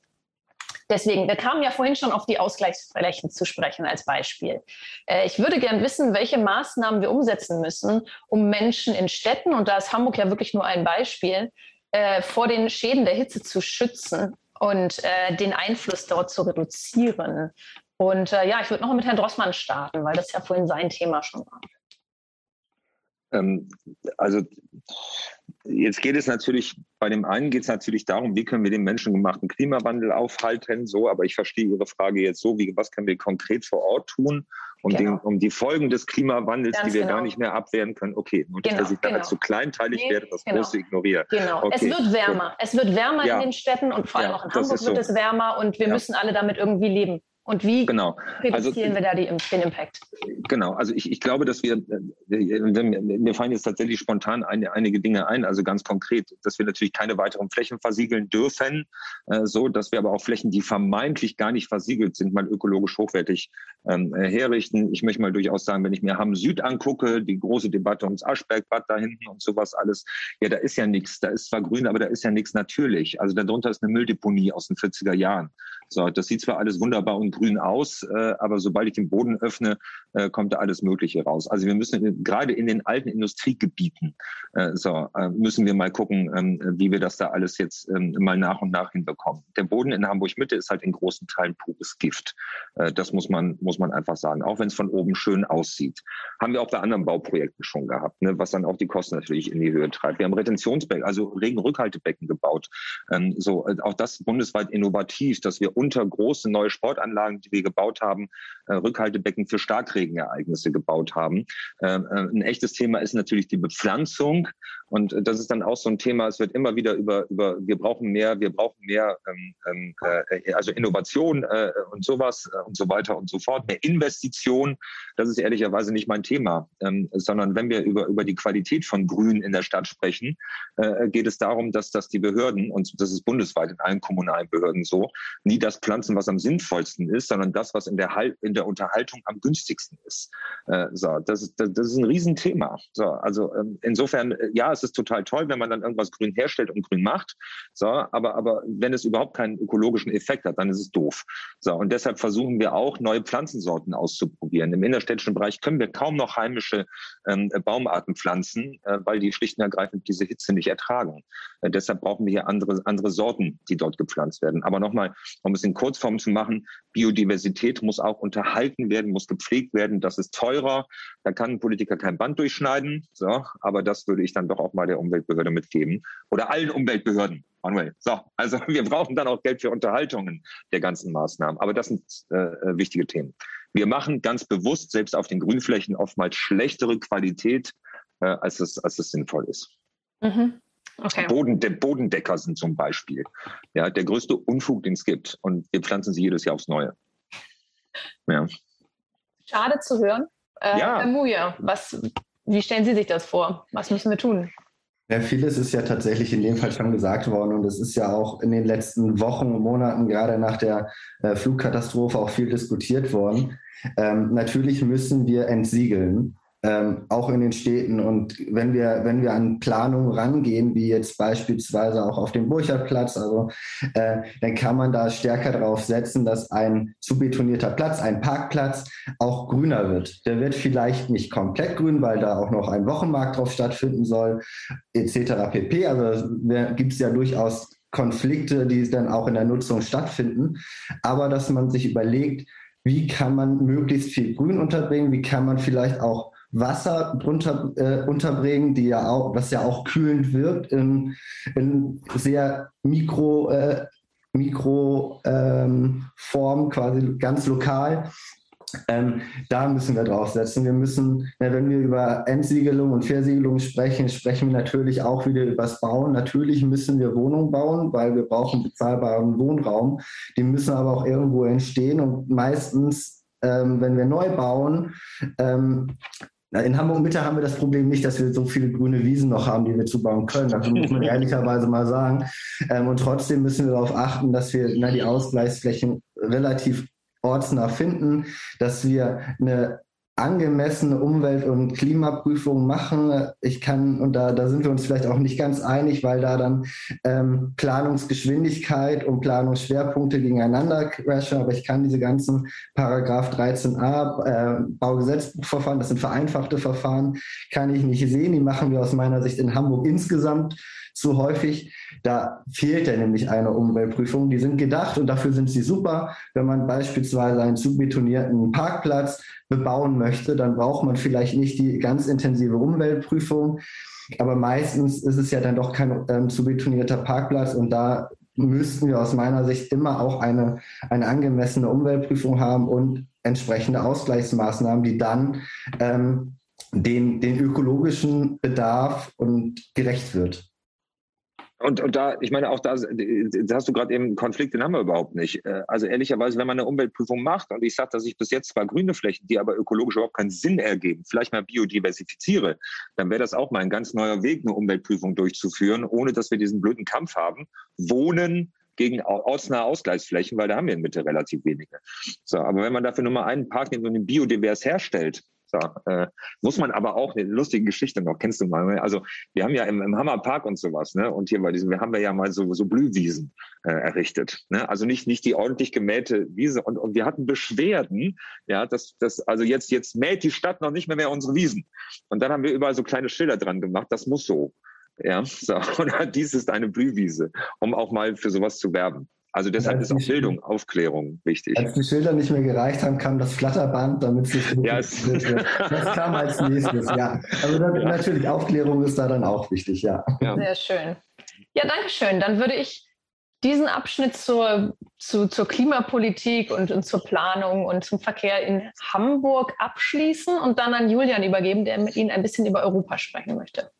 Deswegen, wir kamen ja vorhin schon auf die Ausgleichsflächen zu sprechen als Beispiel. Äh, ich würde gern wissen, welche Maßnahmen wir umsetzen müssen, um Menschen in Städten, und da ist Hamburg ja wirklich nur ein Beispiel, äh, vor den Schäden der Hitze zu schützen und äh, den Einfluss dort zu reduzieren. Und ja, ich würde noch mit Herrn Drossmann starten, weil das ja vorhin sein Thema schon war. Ähm, also Jetzt geht es natürlich, bei dem einen geht es natürlich darum, wie können wir den menschengemachten Klimawandel aufhalten, so, aber ich verstehe Ihre Frage jetzt so, wie, was können wir konkret vor Ort tun, um, genau. den, um die Folgen des Klimawandels, Ganz die wir genau. gar nicht mehr abwehren können. Okay, nur genau, dass ich genau. da zu kleinteilig nee, werde, das genau. Große ignoriere. Genau, okay, es wird wärmer. Gut. Es wird wärmer ja. in den Städten und vor allem ja, auch in Hamburg wird so. es wärmer und wir ja. müssen alle damit irgendwie leben. Und wie genau. reduzieren also, wir da die, den Impact? Genau, also ich, ich glaube, dass wir, mir fallen jetzt tatsächlich spontan eine, einige Dinge ein, also ganz konkret, dass wir natürlich keine weiteren Flächen versiegeln dürfen, äh, so dass wir aber auch Flächen, die vermeintlich gar nicht versiegelt sind, mal ökologisch hochwertig ähm, herrichten. Ich möchte mal durchaus sagen, wenn ich mir Hamm Süd angucke, die große Debatte ums Aschbergbad da hinten und sowas alles, ja, da ist ja nichts, da ist zwar grün, aber da ist ja nichts natürlich. Also darunter ist eine Mülldeponie aus den 40er Jahren. So, das sieht zwar alles wunderbar und grün aus, äh, aber sobald ich den Boden öffne, äh, kommt da alles Mögliche raus. Also wir müssen gerade in den alten Industriegebieten, äh, so, äh, müssen wir mal gucken, ähm, wie wir das da alles jetzt ähm, mal nach und nach hinbekommen. Der Boden in Hamburg Mitte ist halt in großen Teilen pures Gift. Äh, das muss man, muss man einfach sagen. Auch wenn es von oben schön aussieht. Haben wir auch bei anderen Bauprojekten schon gehabt, ne, was dann auch die Kosten natürlich in die Höhe treibt. Wir haben Retentionsbecken, also Regenrückhaltebecken gebaut. Ähm, so, äh, auch das bundesweit innovativ, dass wir unter große neue Sportanlagen, die wir gebaut haben, äh, Rückhaltebecken für Starkregenereignisse gebaut haben. Äh, äh, ein echtes Thema ist natürlich die Bepflanzung. Und das ist dann auch so ein Thema, es wird immer wieder über, über wir brauchen mehr, wir brauchen mehr, ähm, ähm äh, also Innovation äh, und sowas und so weiter und so fort, mehr Investition. Das ist ehrlicherweise nicht mein Thema, ähm, sondern wenn wir über, über die Qualität von Grün in der Stadt sprechen, äh, geht es darum, dass, dass die Behörden, und das ist bundesweit in allen kommunalen Behörden so, nie das pflanzen, was am sinnvollsten ist, sondern das, was in der, halt, in der Unterhaltung am günstigsten ist. Äh, so, das ist, das, das ist ein Riesenthema. So, also ähm, insofern, äh, ja, es es ist total toll, wenn man dann irgendwas grün herstellt und grün macht. So, aber, aber wenn es überhaupt keinen ökologischen Effekt hat, dann ist es doof. So, und deshalb versuchen wir auch, neue Pflanzensorten auszuprobieren. Im innerstädtischen Bereich können wir kaum noch heimische ähm, Baumarten pflanzen, äh, weil die schlicht und ergreifend diese Hitze nicht ertragen. Äh, deshalb brauchen wir hier andere, andere Sorten, die dort gepflanzt werden. Aber nochmal, um es in Kurzform zu machen, Biodiversität muss auch unterhalten werden, muss gepflegt werden. Das ist teurer. Da kann ein Politiker kein Band durchschneiden. So, aber das würde ich dann doch auch mal der Umweltbehörde mitgeben oder allen Umweltbehörden. Manuel. So, also [laughs] wir brauchen dann auch Geld für Unterhaltungen der ganzen Maßnahmen. Aber das sind äh, wichtige Themen. Wir machen ganz bewusst selbst auf den Grünflächen oftmals schlechtere Qualität, äh, als, es, als es sinnvoll ist. Mhm. Okay. Boden, der Bodendecker sind zum Beispiel ja, der größte Unfug, den es gibt. Und wir pflanzen sie jedes Jahr aufs Neue. Ja. Schade zu hören. Äh, ja. Herr Muja, was, wie stellen Sie sich das vor? Was müssen wir tun? Ja, vieles ist ja tatsächlich in dem Fall schon gesagt worden und es ist ja auch in den letzten Wochen und Monaten, gerade nach der äh, Flugkatastrophe, auch viel diskutiert worden. Ähm, natürlich müssen wir entsiegeln ähm, auch in den Städten. Und wenn wir, wenn wir an Planungen rangehen, wie jetzt beispielsweise auch auf dem Burchardplatz, also äh, dann kann man da stärker darauf setzen, dass ein zu betonierter Platz, ein Parkplatz auch grüner wird. Der wird vielleicht nicht komplett grün, weil da auch noch ein Wochenmarkt drauf stattfinden soll, etc. pp. Also gibt es ja durchaus Konflikte, die dann auch in der Nutzung stattfinden. Aber dass man sich überlegt, wie kann man möglichst viel Grün unterbringen, wie kann man vielleicht auch Wasser drunter äh, unterbringen, die ja auch, was ja auch kühlend wirkt in, in sehr mikro, äh, Mikroform, ähm, quasi ganz lokal. ähm, da müssen wir draufsetzen. Wir müssen, ja, wenn wir über Entsiegelung und Versiegelung sprechen, sprechen wir natürlich auch wieder über das Bauen. Natürlich müssen wir Wohnungen bauen, weil wir brauchen bezahlbaren Wohnraum. Die müssen aber auch irgendwo entstehen und meistens, ähm, wenn wir neu bauen, ähm, in Hamburg-Mitte haben wir das Problem nicht, dass wir so viele grüne Wiesen noch haben, die wir zubauen können. Das muss man [laughs] ehrlicherweise mal sagen. Ähm, und trotzdem müssen wir darauf achten, dass wir na, die Ausgleichsflächen relativ ortsnah finden, dass wir eine angemessene Umwelt- und Klimaprüfung machen. Ich kann, und da, da sind wir uns vielleicht auch nicht ganz einig, weil da dann ähm, Planungsgeschwindigkeit und Planungsschwerpunkte gegeneinander crashen, aber ich kann diese ganzen Paragraph 13a äh, Baugesetzbuchverfahren, das sind vereinfachte Verfahren, kann ich nicht sehen. Die machen wir aus meiner Sicht in Hamburg insgesamt zu häufig. Da fehlt ja nämlich eine Umweltprüfung. Die sind gedacht und dafür sind sie super. Wenn man beispielsweise einen zubetonierten Parkplatz bebauen möchte, dann braucht man vielleicht nicht die ganz intensive Umweltprüfung. Aber meistens ist es ja dann doch kein ähm, zubetonierter Parkplatz und da müssten wir aus meiner Sicht immer auch eine, eine angemessene Umweltprüfung haben und entsprechende Ausgleichsmaßnahmen, die dann ähm, den, den ökologischen Bedarf und gerecht wird. Und, und da, ich meine, auch da, da hast du gerade eben Konflikt, den haben wir überhaupt nicht. Äh, also ehrlicherweise, wenn man eine Umweltprüfung macht und ich sage, dass ich bis jetzt zwar grüne Flächen, die aber ökologisch überhaupt keinen Sinn ergeben, vielleicht mal biodiversifiziere, dann wäre das auch mal ein ganz neuer Weg, eine Umweltprüfung durchzuführen, ohne dass wir diesen blöden Kampf haben. Wohnen gegen ortsnahe Ausgleichsflächen, weil da haben wir in Mitte relativ wenige. So, aber wenn man dafür nur mal einen Park nimmt und ihn biodivers herstellt, so, äh, muss man aber auch eine lustige Geschichte noch, kennst du mal? Ne? Also wir haben ja im, im Hammerpark und sowas, ne? Und hier bei diesem, wir haben ja mal so, so Blühwiesen äh, errichtet. Ne? Also nicht, nicht die ordentlich gemähte Wiese. Und, und wir hatten Beschwerden, ja, dass das, also jetzt, jetzt mäht die Stadt noch nicht mehr, mehr unsere Wiesen. Und dann haben wir überall so kleine Schilder dran gemacht, das muss so. Ja, so. [laughs] Und dies ist eine Blühwiese, um auch mal für sowas zu werben. Also deshalb ist auch Bildung, Aufklärung wichtig. Als die Schilder nicht mehr gereicht haben, kam das Flatterband, damit es [laughs] nicht ja, es [laughs] Das kam als nächstes, ja. Also dann, ja. natürlich, Aufklärung ist da dann auch wichtig, ja. ja. Sehr schön. Ja, danke schön. Dann würde ich diesen Abschnitt zur, zu, zur Klimapolitik und, und, zur Planung und zum Verkehr in Hamburg abschließen und dann an Julian übergeben, der mit Ihnen ein bisschen über Europa sprechen möchte.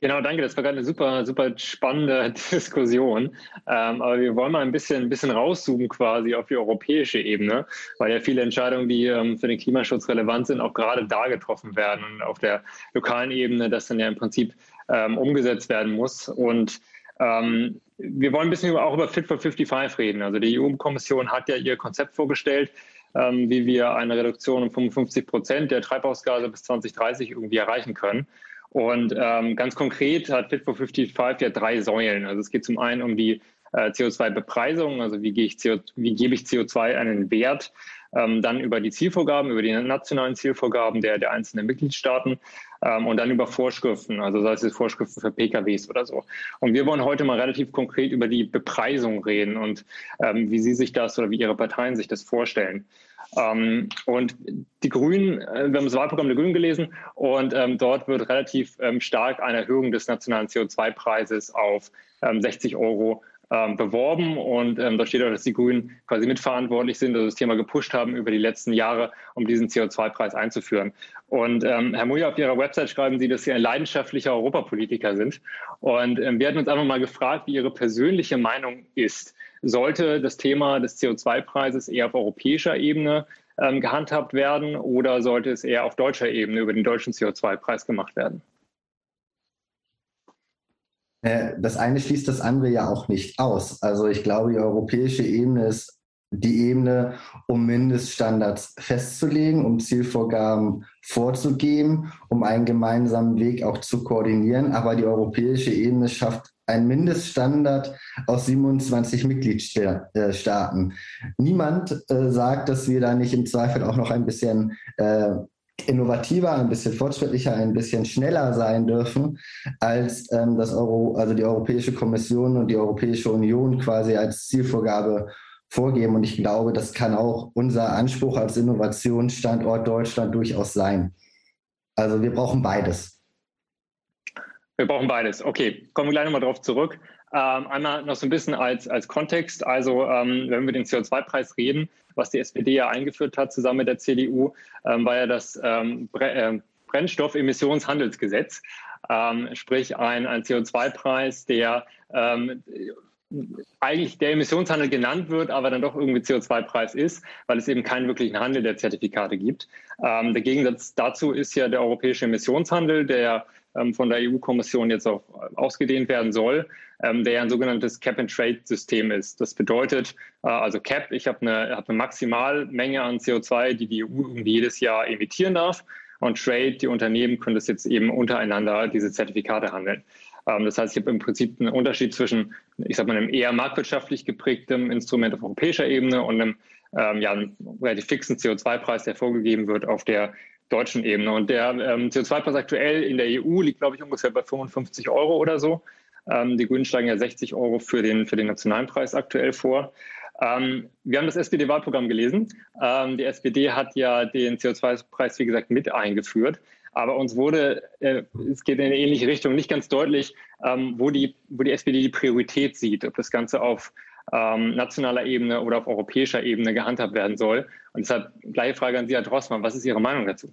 Genau, danke. Das war gerade eine super, super spannende [laughs] Diskussion. Ähm, aber wir wollen mal ein bisschen, ein bisschen rauszoomen quasi auf die europäische Ebene, weil ja viele Entscheidungen, die ähm, für den Klimaschutz relevant sind, auch gerade da getroffen werden und auf der lokalen Ebene das dann ja im Prinzip ähm, umgesetzt werden muss. Und ähm, wir wollen ein bisschen auch über Fit for 55 reden. Also die EU-Kommission hat ja ihr Konzept vorgestellt, ähm, wie wir eine Reduktion um 55 Prozent der Treibhausgase bis 2030 irgendwie erreichen können. Und ähm, ganz konkret hat Fit for 55 ja drei Säulen. Also es geht zum einen um die äh, CO2-Bepreisung, also wie, ich CO, wie gebe ich CO2 einen Wert, ähm, dann über die Zielvorgaben, über die nationalen Zielvorgaben der, der einzelnen Mitgliedstaaten ähm, und dann über Vorschriften, also sei es Vorschriften für PKWs oder so. Und wir wollen heute mal relativ konkret über die Bepreisung reden und ähm, wie Sie sich das oder wie Ihre Parteien sich das vorstellen. Ähm, und die Grünen, äh, wir haben das Wahlprogramm der Grünen gelesen und ähm, dort wird relativ ähm, stark eine Erhöhung des nationalen CO2-Preises auf 60 ähm, Euro ähm, beworben und ähm, da steht auch, dass die Grünen quasi mitverantwortlich sind, also das Thema gepusht haben über die letzten Jahre, um diesen CO2-Preis einzuführen. Und ähm, Herr Muja, auf Ihrer Website schreiben Sie, dass Sie ein leidenschaftlicher Europapolitiker sind. Und ähm, wir hatten uns einfach mal gefragt, wie Ihre persönliche Meinung ist. Sollte das Thema des CO2-Preises eher auf europäischer Ebene ähm, gehandhabt werden oder sollte es eher auf deutscher Ebene über den deutschen CO2-Preis gemacht werden? Äh, das eine schließt das andere ja auch nicht aus. Also ich glaube, die europäische Ebene ist die Ebene, um Mindeststandards festzulegen, um Zielvorgaben vorzugeben, um einen gemeinsamen Weg auch zu koordinieren. Aber die europäische Ebene schafft einen Mindeststandard aus 27 Mitgliedstaaten. Niemand äh, sagt, dass wir da nicht im Zweifel auch noch ein bisschen äh, innovativer, ein bisschen fortschrittlicher, ein bisschen schneller sein dürfen, als ähm, das Euro, also die Europäische Kommission und die Europäische Union quasi als Zielvorgabe vorgeben. Und ich glaube, das kann auch unser Anspruch als Innovationsstandort Deutschland durchaus sein. Also wir brauchen beides. Wir brauchen beides. Okay, kommen wir gleich nochmal drauf zurück. Ähm, einmal noch so ein bisschen als, als Kontext. Also, ähm, wenn wir den CO2-Preis reden, was die SPD ja eingeführt hat, zusammen mit der CDU, ähm, war ja das ähm, äh, Brennstoffemissionshandelsgesetz, ähm, sprich ein, ein CO2-Preis, der ähm, eigentlich der Emissionshandel genannt wird, aber dann doch irgendwie CO2-Preis ist, weil es eben keinen wirklichen Handel der Zertifikate gibt. Ähm, der Gegensatz dazu ist ja der europäische Emissionshandel, der von der EU-Kommission jetzt auch ausgedehnt werden soll, ähm, der ja ein sogenanntes Cap-and-Trade-System ist. Das bedeutet, äh, also Cap, ich habe eine, hab eine Maximalmenge an CO2, die die EU irgendwie jedes Jahr emittieren darf. Und Trade, die Unternehmen können das jetzt eben untereinander diese Zertifikate handeln. Ähm, das heißt, ich habe im Prinzip einen Unterschied zwischen, ich sage mal, einem eher marktwirtschaftlich geprägtem Instrument auf europäischer Ebene und einem, ähm, ja, einem relativ fixen CO2-Preis, der vorgegeben wird auf der deutschen Ebene. Und der ähm, CO2-Preis aktuell in der EU liegt, glaube ich, ungefähr bei 55 Euro oder so. Ähm, die Grünen schlagen ja 60 Euro für den, für den nationalen Preis aktuell vor. Ähm, wir haben das SPD-Wahlprogramm gelesen. Ähm, die SPD hat ja den CO2-Preis, wie gesagt, mit eingeführt. Aber uns wurde, äh, es geht in eine ähnliche Richtung, nicht ganz deutlich, ähm, wo, die, wo die SPD die Priorität sieht, ob das Ganze auf ähm, nationaler Ebene oder auf europäischer Ebene gehandhabt werden soll. Und deshalb gleiche Frage an Sie, Herr Drossmann, was ist Ihre Meinung dazu?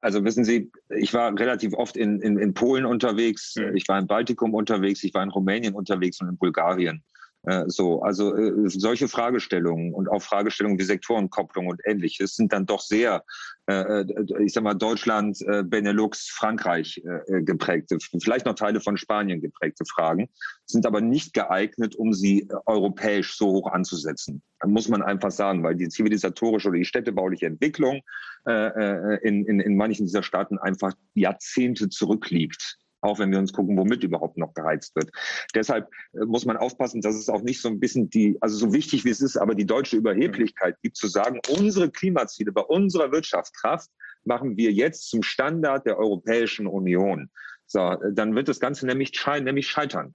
Also wissen Sie, ich war relativ oft in, in, in Polen unterwegs, mhm. ich war im Baltikum unterwegs, ich war in Rumänien unterwegs und in Bulgarien. Äh, so, also äh, solche Fragestellungen und auch Fragestellungen wie Sektorenkopplung und ähnliches sind dann doch sehr, äh, äh ich sag mal, Deutschland, äh, Benelux, Frankreich äh, geprägte, vielleicht noch Teile von Spanien geprägte Fragen, sind aber nicht geeignet, um sie europäisch so hoch anzusetzen. Da muss man einfach sagen, weil die zivilisatorische oder die städtebauliche Entwicklung in, in, in manchen dieser Staaten einfach Jahrzehnte zurückliegt auch wenn wir uns gucken, womit überhaupt noch geheizt wird. Deshalb äh, muss man aufpassen, dass es auch nicht so ein bisschen die, also so wichtig wie es ist, aber die deutsche Überheblichkeit gibt, zu sagen, unsere Klimaziele bei unserer Wirtschaftskraft machen wir jetzt zum Standard der Europäischen Union. So, äh, dann wird das Ganze nämlich, nämlich scheitern.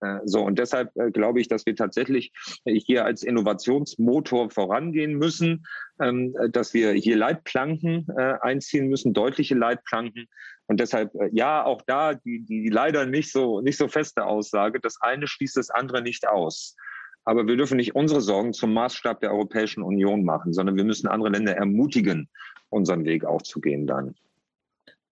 Äh, so, und deshalb glaube ich, dass wir tatsächlich hier als Innovationsmotor vorangehen müssen, ähm, dass wir hier Leitplanken einziehen müssen, deutliche Leitplanken, und deshalb, äh, ja, auch da die, die leider nicht so, nicht so feste Aussage, das eine schließt das andere nicht aus. Aber wir dürfen nicht unsere Sorgen zum Maßstab der Europäischen Union machen, sondern wir müssen andere Länder ermutigen, unseren Weg aufzugehen dann.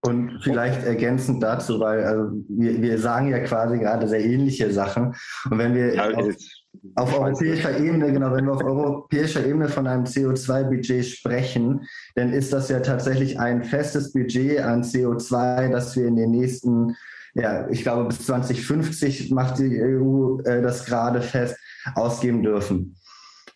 Und vielleicht ergänzend dazu, weil also wir, wir sagen ja quasi gerade sehr ähnliche Sachen. Und wenn wir ja, auf, auf europäischer Ebene, genau, wenn wir auf europäischer Ebene von einem CO2-Budget sprechen, dann ist das ja tatsächlich ein festes Budget an CO2, das wir in den nächsten, ja, ich glaube bis 2050 macht die EU äh, das gerade fest, ausgeben dürfen.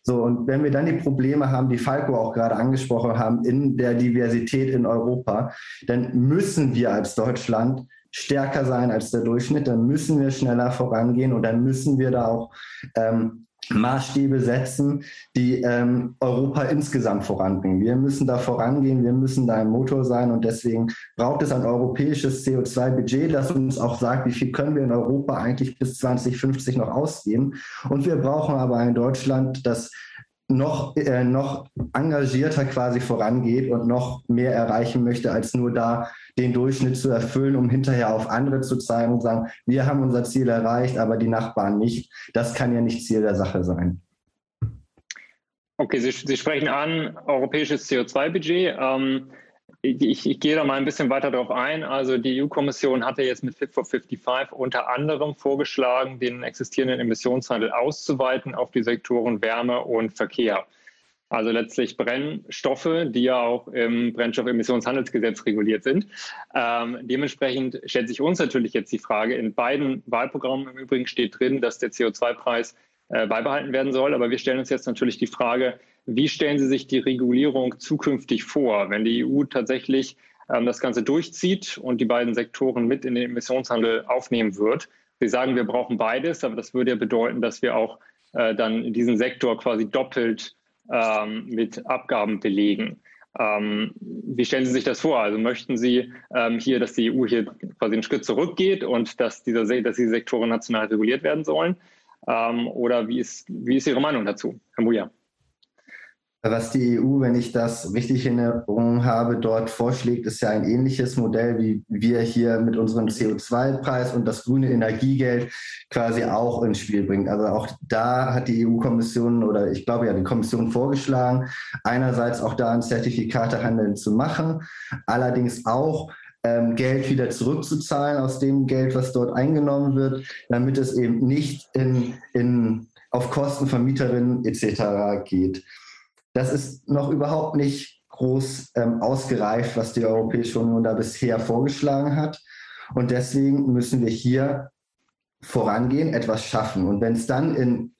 So, und wenn wir dann die Probleme haben, die Falco auch gerade angesprochen haben, in der Diversität in Europa, dann müssen wir als Deutschland stärker sein als der Durchschnitt, dann müssen wir schneller vorangehen und dann müssen wir da auch ähm, Maßstäbe setzen, die ähm, Europa insgesamt voranbringen. Wir müssen da vorangehen, wir müssen da ein Motor sein und deswegen braucht es ein europäisches CO2-Budget, das uns auch sagt, wie viel können wir in Europa eigentlich bis 2050 noch ausgeben. Und wir brauchen aber ein Deutschland, das noch, äh, noch engagierter quasi vorangeht und noch mehr erreichen möchte, als nur da den Durchschnitt zu erfüllen, um hinterher auf andere zu zeigen und sagen, wir haben unser Ziel erreicht, aber die Nachbarn nicht. Das kann ja nicht Ziel der Sache sein. Okay, Sie, Sie sprechen an europäisches CO2-Budget. Ähm, ich, ich, gehe da mal ein bisschen weiter darauf ein. Also die EU-Kommission hatte jetzt mit Fit for 55 unter anderem vorgeschlagen, den existierenden Emissionshandel auszuweiten auf die Sektoren Wärme und Verkehr. Also letztlich Brennstoffe, die ja auch im Brennstoffemissionshandelsgesetz reguliert sind. Ähm, dementsprechend stellt sich uns natürlich jetzt die Frage, in beiden Wahlprogrammen im Übrigen steht drin, dass der CO2-Preis äh, beibehalten werden soll. Aber wir stellen uns jetzt natürlich die Frage, wie stellen Sie sich die Regulierung zukünftig vor, wenn die EU tatsächlich ähm, das Ganze durchzieht und die beiden Sektoren mit in den Emissionshandel aufnehmen wird? Sie sagen, wir brauchen beides, aber das würde ja bedeuten, dass wir auch äh, dann diesen Sektor quasi doppelt ähm, mit Abgaben belegen. Ähm, wie stellen Sie sich das vor? Also möchten Sie ähm, hier, dass die EU hier quasi einen Schritt zurückgeht und dass, dieser, dass diese Sektoren national reguliert werden sollen? Ähm, oder wie ist, wie ist Ihre Meinung dazu, Herr Muja? Was die EU, wenn ich das richtig in Erinnerung habe, dort vorschlägt, ist ja ein ähnliches Modell, wie wir hier mit unserem CO2-Preis und das grüne Energiegeld quasi auch ins Spiel bringen. Also auch da hat die EU-Kommission oder ich glaube ja die Kommission vorgeschlagen, einerseits auch da einen Zertifikatehandel zu machen, allerdings auch ähm, Geld wieder zurückzuzahlen aus dem Geld, was dort eingenommen wird, damit es eben nicht in, in, auf Kosten von Mieterinnen etc. geht. Das ist noch überhaupt nicht groß ähm, ausgereift, was die Europäische Union da bisher vorgeschlagen hat. Und deswegen müssen wir hier vorangehen, etwas schaffen. Und wenn es dann in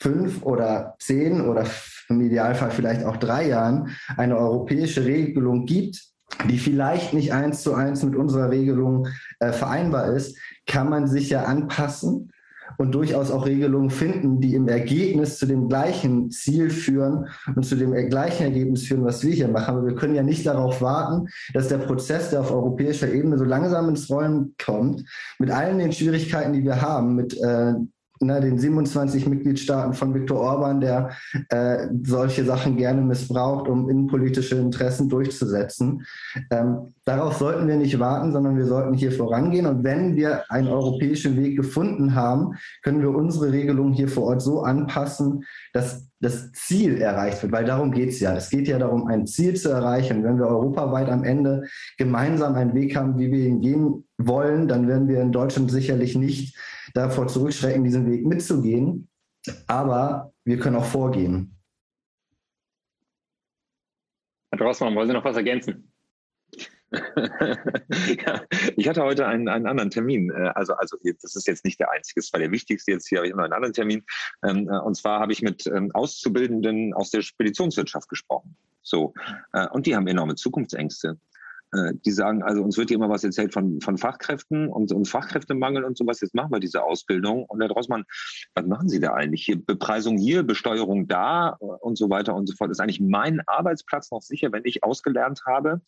fünf oder zehn oder im Idealfall vielleicht auch drei Jahren eine europäische Regelung gibt, die vielleicht nicht eins zu eins mit unserer Regelung äh, vereinbar ist, kann man sich ja anpassen und durchaus auch Regelungen finden, die im Ergebnis zu dem gleichen Ziel führen und zu dem gleichen Ergebnis führen, was wir hier machen. Aber wir können ja nicht darauf warten, dass der Prozess, der auf europäischer Ebene so langsam ins Rollen kommt, mit allen den Schwierigkeiten, die wir haben, mit äh, ne, den 27 Mitgliedstaaten von Viktor Orban, der äh, solche Sachen gerne missbraucht, um innenpolitische Interessen durchzusetzen. Ähm, darauf sollten wir nicht warten, sondern wir sollten hier vorangehen. Und wenn wir einen europäischen Weg gefunden haben, können wir unsere Regelung hier vor Ort so anpassen, dass das Ziel erreicht wird, weil darum geht es ja. Es geht ja darum, ein Ziel zu erreichen. Wenn wir europaweit am Ende gemeinsam einen Weg haben, wie wir ihn gehen wollen, dann werden wir in Deutschland sicherlich nicht davor zurückschrecken, diesen Weg mitzugehen. Aber wir können auch vorgehen. Herr Drossmann, wollen Sie noch was ergänzen? [laughs] ja, ich hatte heute einen, einen anderen Termin. Äh, also, also das ist jetzt nicht der einzige, das war der wichtigste. Jetzt hier habe ich noch einen anderen Termin. Ähm, äh, und zwar habe ich mit ähm, Auszubildenden aus der Speditionswirtschaft gesprochen. So. Äh, und die haben enorme Zukunftsängste. Äh, die sagen, also uns wird hier immer was erzählt von, von Fachkräften und, und Fachkräftemangel und sowas. Jetzt machen wir diese Ausbildung. Und Herr Drossmann, was machen Sie da eigentlich? Hier Bepreisung hier, Besteuerung da und so weiter und so fort. Ist eigentlich mein Arbeitsplatz noch sicher, wenn ich ausgelernt habe?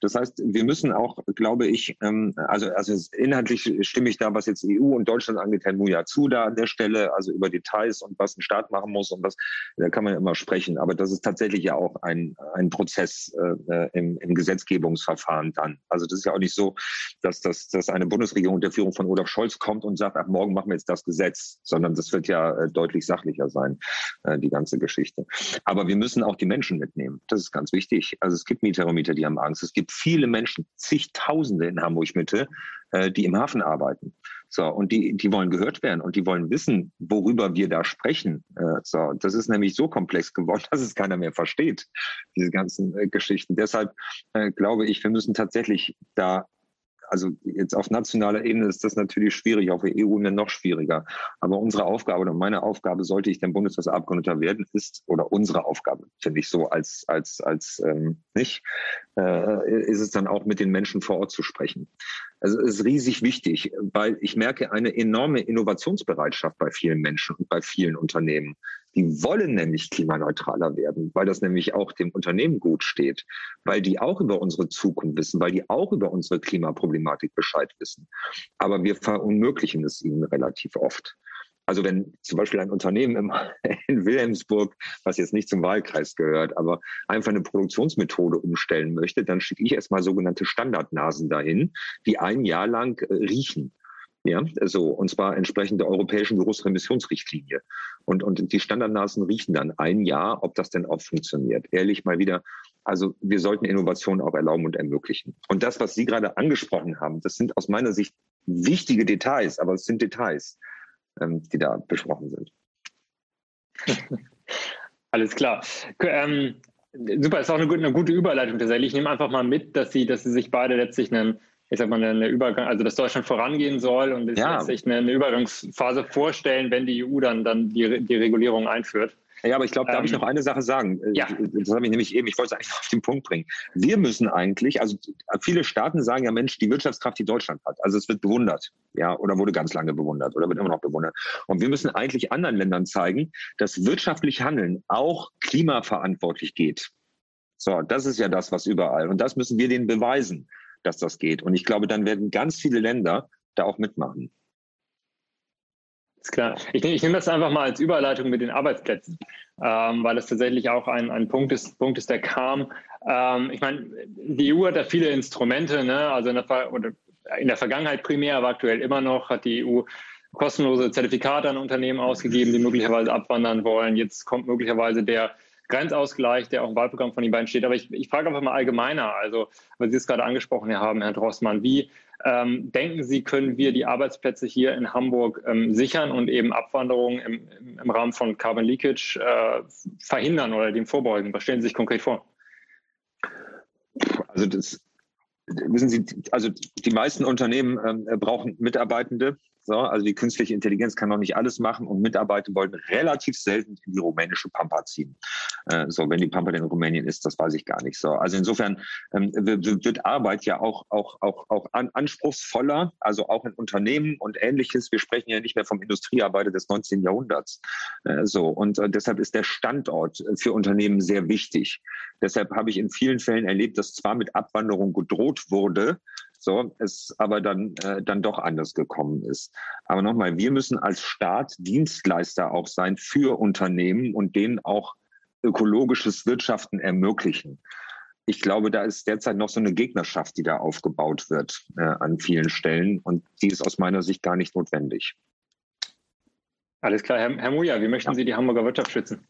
Das heißt, wir müssen auch, glaube ich, ähm, also, also inhaltlich stimme ich da, was jetzt EU und Deutschland angeht, Herrn Muja zu da an der Stelle, also über Details und was ein Staat machen muss und was, da kann man ja immer sprechen. Aber das ist tatsächlich ja auch ein, ein Prozess äh, im, im Gesetzgebungsverfahren Verfahren dann. Also das ist ja auch nicht so, dass, das, dass eine Bundesregierung unter Führung von Olaf Scholz kommt und sagt, ab morgen machen wir jetzt das Gesetz, sondern das wird ja äh, deutlich sachlicher sein, äh, die ganze Geschichte. Aber wir müssen auch die Menschen mitnehmen. Das ist ganz wichtig. Also es gibt Mieter und Mieter, die haben Angst. Es gibt viele Menschen, zigtausende in Hamburg-Mitte, äh, die im Hafen arbeiten. So, und die, die wollen gehört werden und die wollen wissen, worüber wir da sprechen. Äh, so, das ist nämlich so komplex geworden, [laughs] dass es keiner mehr versteht, diese ganzen äh, Geschichten. Deshalb glaube ich, wir müssen tatsächlich da also jetzt auf nationaler Ebene ist das natürlich schwierig, auf EU-Ebene noch schwieriger. Aber unsere Aufgabe oder meine Aufgabe, sollte ich denn Bundestagsabgeordneter werden, ist, unsere Aufgabe, finde ich so als, als, als ähm, nicht, äh, ist es dann auch mit den Menschen vor Ort zu sprechen. Also es ist riesig wichtig, weil ich merke eine enorme Innovationsbereitschaft bei vielen Menschen und bei vielen Unternehmen. Die wollen nämlich klimaneutraler werden, weil das nämlich auch dem Unternehmen gut steht, weil die auch über unsere Zukunft wissen, weil die auch über unsere Klimaproblematik Bescheid wissen. Aber wir verunmöglichen es ihnen relativ oft. Also wenn zum Beispiel ein Unternehmen [laughs] in Wilhelmsburg, was jetzt nicht zum Wahlkreis gehört, aber einfach eine Produktionsmethode umstellen möchte, dann schicke ich erstmal sogenannte Standardnasen dahin, die ein Jahr lang äh, riechen. Ja, so, und zwar entsprechend der europäischen Großemissionsrichtlinie. Und, und die Standardnasen riechen dann ein Jahr, ob das denn auch funktioniert. Ehrlich mal wieder, also wir sollten Innovationen auch erlauben und ermöglichen. Und das, was Sie gerade angesprochen haben, das sind aus meiner Sicht wichtige Details, aber es sind Details, ähm, die da besprochen sind. [laughs] Alles klar. Ähm, super, ist auch eine gute, eine gute Überleitung tatsächlich. Ich nehme einfach mal mit, dass Sie, dass Sie sich beide letztlich einen ich sag mal, eine Übergang, also dass Deutschland vorangehen soll und ja. sich eine, eine, Übergangsphase vorstellen, wenn die EU dann, dann die, die Regulierung einführt. Ja, aber ich glaube, darf ähm, ich noch eine Sache sagen? Ja. Das habe ich nämlich eben, ich wollte es eigentlich auf den Punkt bringen. Wir müssen eigentlich, also viele Staaten sagen ja, Mensch, die Wirtschaftskraft, die Deutschland hat, also es wird bewundert, ja, oder wurde ganz lange bewundert oder wird immer noch bewundert. Und wir müssen eigentlich anderen Ländern zeigen, dass wirtschaftlich Handeln auch klimaverantwortlich geht. So, das ist ja das, was überall. Und das müssen wir denen beweisen dass das geht. Und ich glaube, dann werden ganz viele Länder da auch mitmachen. Ist klar. Ich, ich nehme das einfach mal als Überleitung mit den Arbeitsplätzen. ähm, weil es tatsächlich auch ein, ein Punkt, ist, Punkt ist, der kam. Ähm, ich meine, die EU hat da viele Instrumente, ne? also in der, in der Vergangenheit primär, aber aktuell immer noch, hat die EU kostenlose Zertifikate an Unternehmen ausgegeben, die möglicherweise abwandern wollen. Jetzt kommt möglicherweise der Grenzausgleich, der auch im Wahlprogramm von den beiden steht. Aber ich, ich frage einfach mal allgemeiner, also weil Sie es gerade angesprochen haben, Herr Drossmann, wie ähm, denken Sie, können wir die Arbeitsplätze hier in Hamburg ähm, sichern und eben Abwanderung im, im Rahmen von Carbon Leakage äh, verhindern oder dem vorbeugen? Was stellen Sie sich konkret vor? Also das wissen Sie, also die meisten Unternehmen ähm, brauchen Mitarbeitende so, also die künstliche Intelligenz kann noch nicht alles machen und Mitarbeiter wollen relativ selten in die rumänische Pampa ziehen. Äh, so, wenn die Pampa in Rumänien ist, das weiß ich gar nicht. So, also insofern ähm, wird Arbeit ja auch, auch, auch, auch an, anspruchsvoller, also auch in Unternehmen und ähnliches. Wir sprechen ja nicht mehr vom Industriearbeiter des 19. Jahrhunderts. Äh, so, und äh, deshalb ist der Standort für Unternehmen sehr wichtig. Deshalb habe ich in vielen Fällen erlebt, dass zwar mit Abwanderung gedroht wurde, so, es aber dann, äh, dann doch anders gekommen ist. Aber nochmal, wir müssen als Staat Dienstleister auch sein für Unternehmen und denen auch ökologisches Wirtschaften ermöglichen. Ich glaube, da ist derzeit noch so eine Gegnerschaft, die da aufgebaut wird äh, an vielen Stellen und die ist aus meiner Sicht gar nicht notwendig. Alles klar, Herr, Herr Muja, wie möchten ja. Sie die Hamburger Wirtschaft schützen?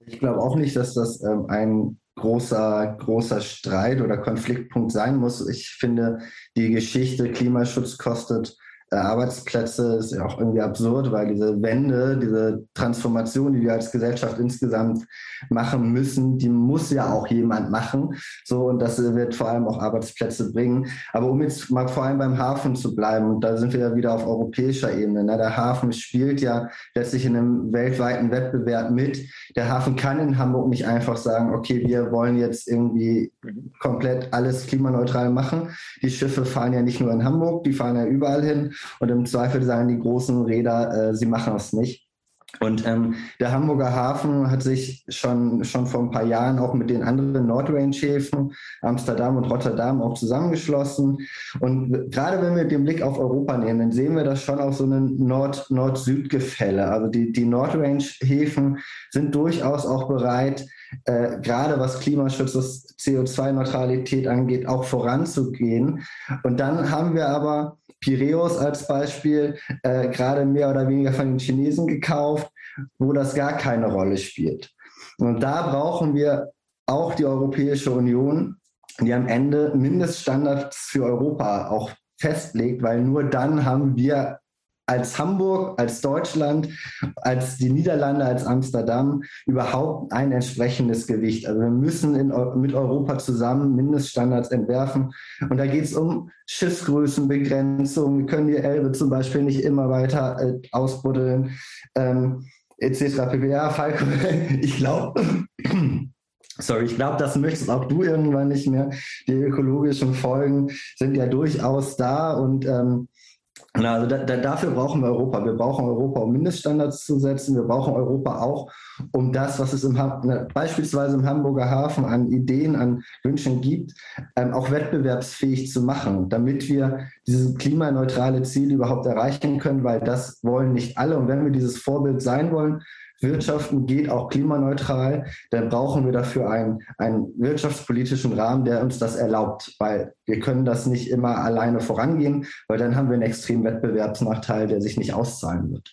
Ich glaube auch nicht, dass das ähm, ein großer, großer Streit oder Konfliktpunkt sein muss. Ich finde, die Geschichte Klimaschutz kostet Arbeitsplätze ist ja auch irgendwie absurd, weil diese Wende, diese Transformation, die wir als Gesellschaft insgesamt machen müssen, die muss ja auch jemand machen. So, und das wird vor allem auch Arbeitsplätze bringen. Aber um jetzt mal vor allem beim Hafen zu bleiben, und da sind wir ja wieder auf europäischer Ebene. Ne? Der Hafen spielt ja letztlich in einem weltweiten Wettbewerb mit. Der Hafen kann in Hamburg nicht einfach sagen, okay, wir wollen jetzt irgendwie komplett alles klimaneutral machen. Die Schiffe fahren ja nicht nur in Hamburg, die fahren ja überall hin. Und im Zweifel sagen die großen Räder, äh, sie machen es nicht. Und ähm, der Hamburger Hafen hat sich schon, schon vor ein paar Jahren auch mit den anderen Nordrange-Häfen, Amsterdam und Rotterdam, auch zusammengeschlossen. Und gerade wenn wir den Blick auf Europa nehmen, dann sehen wir das schon auf so ein Nord-Nord-Süd-Gefälle. Also die, die Nordrange-Häfen sind durchaus auch bereit, äh, gerade was Klimaschutz, CO2-Neutralität angeht, auch voranzugehen. Und dann haben wir aber Piräus als Beispiel äh, gerade mehr oder weniger von den Chinesen gekauft, wo das gar keine Rolle spielt. Und da brauchen wir auch die Europäische Union, die am Ende Mindeststandards für Europa auch festlegt, weil nur dann haben wir als Hamburg, als Deutschland, als die Niederlande, als Amsterdam überhaupt ein entsprechendes Gewicht. Also wir müssen in, mit Europa zusammen Mindeststandards entwerfen. Und da geht es um Schiffsgrößenbegrenzung. Wir können die Elbe zum Beispiel nicht immer weiter äh, ausbuddeln, ähm, etc. pp. Falco, [laughs] ich glaube, [clears throat] Sorry, ich glaube, das möchtest auch du irgendwann nicht mehr. Die ökologischen Folgen sind ja durchaus da und ähm, also da, da, dafür brauchen wir Europa. Wir brauchen Europa, um Mindeststandards zu setzen. Wir brauchen Europa auch, um das, was es im, beispielsweise im Hamburger Hafen an Ideen, an Wünschen gibt, ähm, auch wettbewerbsfähig zu machen, damit wir dieses klimaneutrale Ziel überhaupt erreichen können, weil das wollen nicht alle. Und wenn wir dieses Vorbild sein wollen, wirtschaften geht auch klimaneutral, dann brauchen wir dafür einen, einen wirtschaftspolitischen Rahmen, der uns das erlaubt, weil wir können das nicht immer alleine vorangehen, weil dann haben wir einen extremen Wettbewerbsnachteil, der sich nicht auszahlen wird.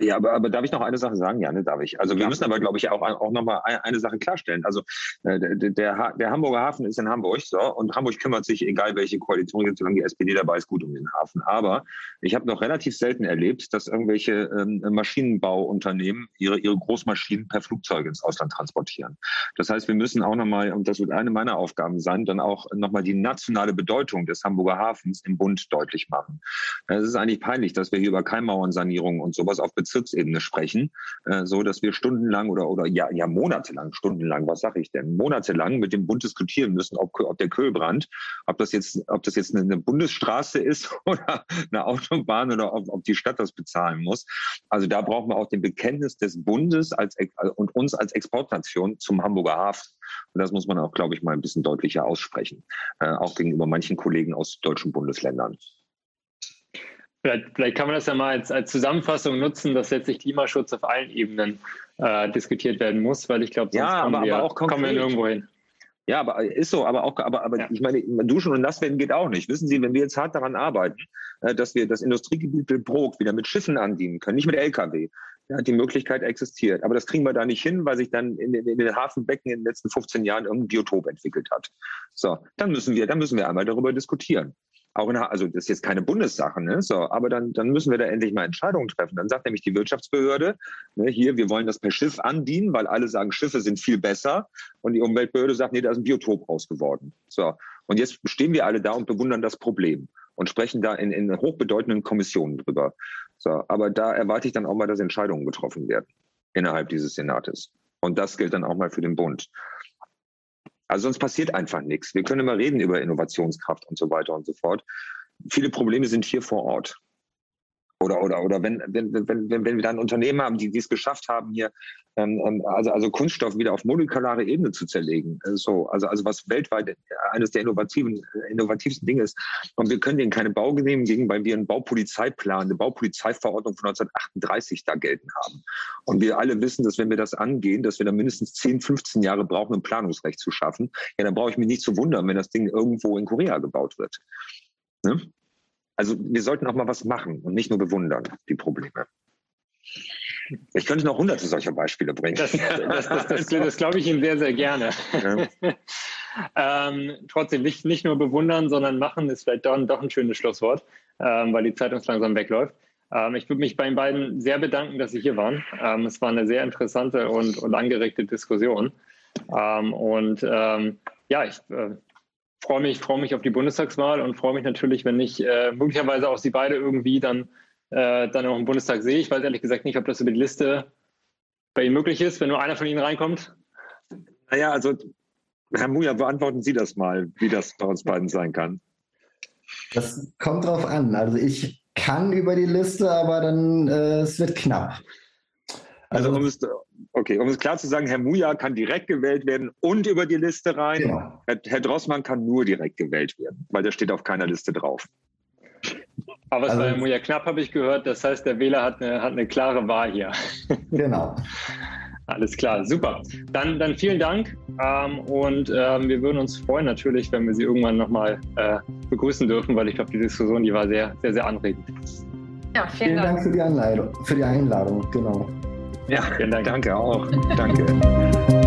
Ja, aber, aber darf ich noch eine Sache sagen? Ja, ne, darf ich. Also wir müssen aber, glaube ich, auch, auch nochmal eine Sache klarstellen. Also äh, der, der, der Hamburger Hafen ist in Hamburg so und Hamburg kümmert sich, egal welche Koalition jetzt, solange die SPD dabei ist, gut um den Hafen. Aber ich habe noch relativ selten erlebt, dass irgendwelche ähm, Maschinenbauunternehmen ihre, ihre Großmaschinen per Flugzeug ins Ausland transportieren. Das heißt, wir müssen auch nochmal, und das wird eine meiner Aufgaben sein, dann auch nochmal die nationale Bedeutung des Hamburger Hafens im Bund deutlich machen. Es ist eigentlich peinlich, dass wir hier über Keimmauernsanierung und sowas auf Bezirksebene sprechen, äh, so dass wir stundenlang oder, oder ja, ja monatelang, stundenlang, was sage ich denn, monatelang mit dem Bund diskutieren müssen, ob, ob der Kühlbrand, ob das jetzt, ob das jetzt eine Bundesstraße ist [laughs] oder eine Autobahn oder ob, ob die Stadt das bezahlen muss. Also da brauchen wir auch den Bekenntnis des Bundes als, und uns als Exportnation zum Hamburger Hafen. Und das muss man auch, glaube ich, mal ein bisschen deutlicher aussprechen, äh, auch gegenüber manchen Kollegen aus deutschen Bundesländern. Vielleicht, vielleicht, kann man das ja mal als, als Zusammenfassung nutzen, dass letztlich Klimaschutz auf allen Ebenen äh, diskutiert werden muss, weil ich glaube, sonst ja, kommen, aber, wir, aber auch kommen wir nirgendwo hin. Ja, aber ist so, aber auch, aber, aber ja. ich meine, duschen und nass werden geht auch nicht. Wissen Sie, wenn wir jetzt hart daran arbeiten, äh, dass wir das Industriegebiet Bilbrog wieder mit Schiffen andienen können, nicht mit Lkw, ja, die Möglichkeit existiert. Aber das kriegen wir da nicht hin, weil sich dann in, in, in den Hafenbecken in den letzten 15 Jahren irgendein Biotop entwickelt hat. So, dann müssen wir, dann müssen wir einmal darüber diskutieren. Auch in, also das ist jetzt keine Bundessache, ne? so, aber dann, dann müssen wir da endlich mal Entscheidungen treffen. Dann sagt nämlich die Wirtschaftsbehörde, ne, hier, wir wollen das per Schiff andienen, weil alle sagen, Schiffe sind viel besser. Und die Umweltbehörde sagt, nee, da ist ein Biotop raus geworden. So, und jetzt stehen wir alle da und bewundern das Problem und sprechen da in, in hochbedeutenden Kommissionen drüber. So, aber da erwarte ich dann auch mal, dass Entscheidungen getroffen werden innerhalb dieses Senates. Und das gilt dann auch mal für den Bund. Also sonst passiert einfach nichts. Wir können immer reden über Innovationskraft und so weiter und so fort. Viele Probleme sind hier vor Ort. Oder, oder, oder wenn, wenn, wenn, wenn, wir dann Unternehmen haben, die, die es geschafft haben, hier ähm, ähm also, also Kunststoff wieder auf molekulare Ebene zu zerlegen. Äh, so, also, also was weltweit eines der innovativen, äh, innovativsten Dinge ist. Und wir können denen keine Baugenehmigung weil wir einen Baupolizeiplan, eine Baupolizeiverordnung von 1938 da gelten haben. Und wir alle wissen, dass wenn wir das angehen, dass wir dann mindestens 10, 15 Jahre brauchen, um Planungsrecht zu schaffen. Ja, dann brauche ich mich nicht zu wundern, wenn das Ding irgendwo in Korea gebaut wird. Ne? Also wir sollten auch mal was machen und nicht nur bewundern, die Probleme. Ich könnte noch hunderte solcher Beispiele bringen. Das, das, das, das, [laughs] glaube ich Ihnen sehr, sehr gerne. Ja. [laughs] ähm, trotzdem nicht, nicht nur bewundern, sondern machen ist vielleicht doch, doch ein schönes Schlusswort, ähm, weil die Zeit uns langsam wegläuft. Ähm, ich würde mich bei Ihnen beiden sehr bedanken, dass Sie hier waren. Ähm, es war eine sehr interessante und, und angeregte Diskussion. Ähm, und ähm, ja, ich äh, freue mich, freue mich auf die Bundestagswahl und freue mich natürlich, wenn ich äh, möglicherweise auch Sie beide irgendwie dann, äh, dann auch im Bundestag sehe. Ich weiß ehrlich gesagt nicht, ob das über die Liste bei Ihnen möglich ist, wenn nur einer von Ihnen reinkommt. Naja, also Herr Muja, beantworten Sie das mal, wie das bei uns beiden sein kann. Das kommt drauf an. Also ich kann über die Liste, aber dann äh, es wird knapp. Also, also um es, okay, um es klar zu sagen, Herr Muja kann direkt gewählt werden und über die Liste rein. Genau. Herr, Herr, Drossmann kann nur direkt gewählt werden, weil der steht auf keiner Liste drauf. Aber es also, war Herr Muja knapp, habe ich gehört. Das heißt, der Wähler hat eine, hat eine klare Wahl hier. [laughs] Genau. Alles klar, super. Dann, dann vielen Dank ähm, und ähm, wir würden uns freuen natürlich, wenn wir Sie irgendwann nochmal äh, begrüßen dürfen, weil ich glaube, die Diskussion, die war sehr, sehr, sehr anregend. Ja, vielen, vielen Dank. Dank für die Einladung, für die Einladung, genau. Ja. Danke auch. [laughs] Danke.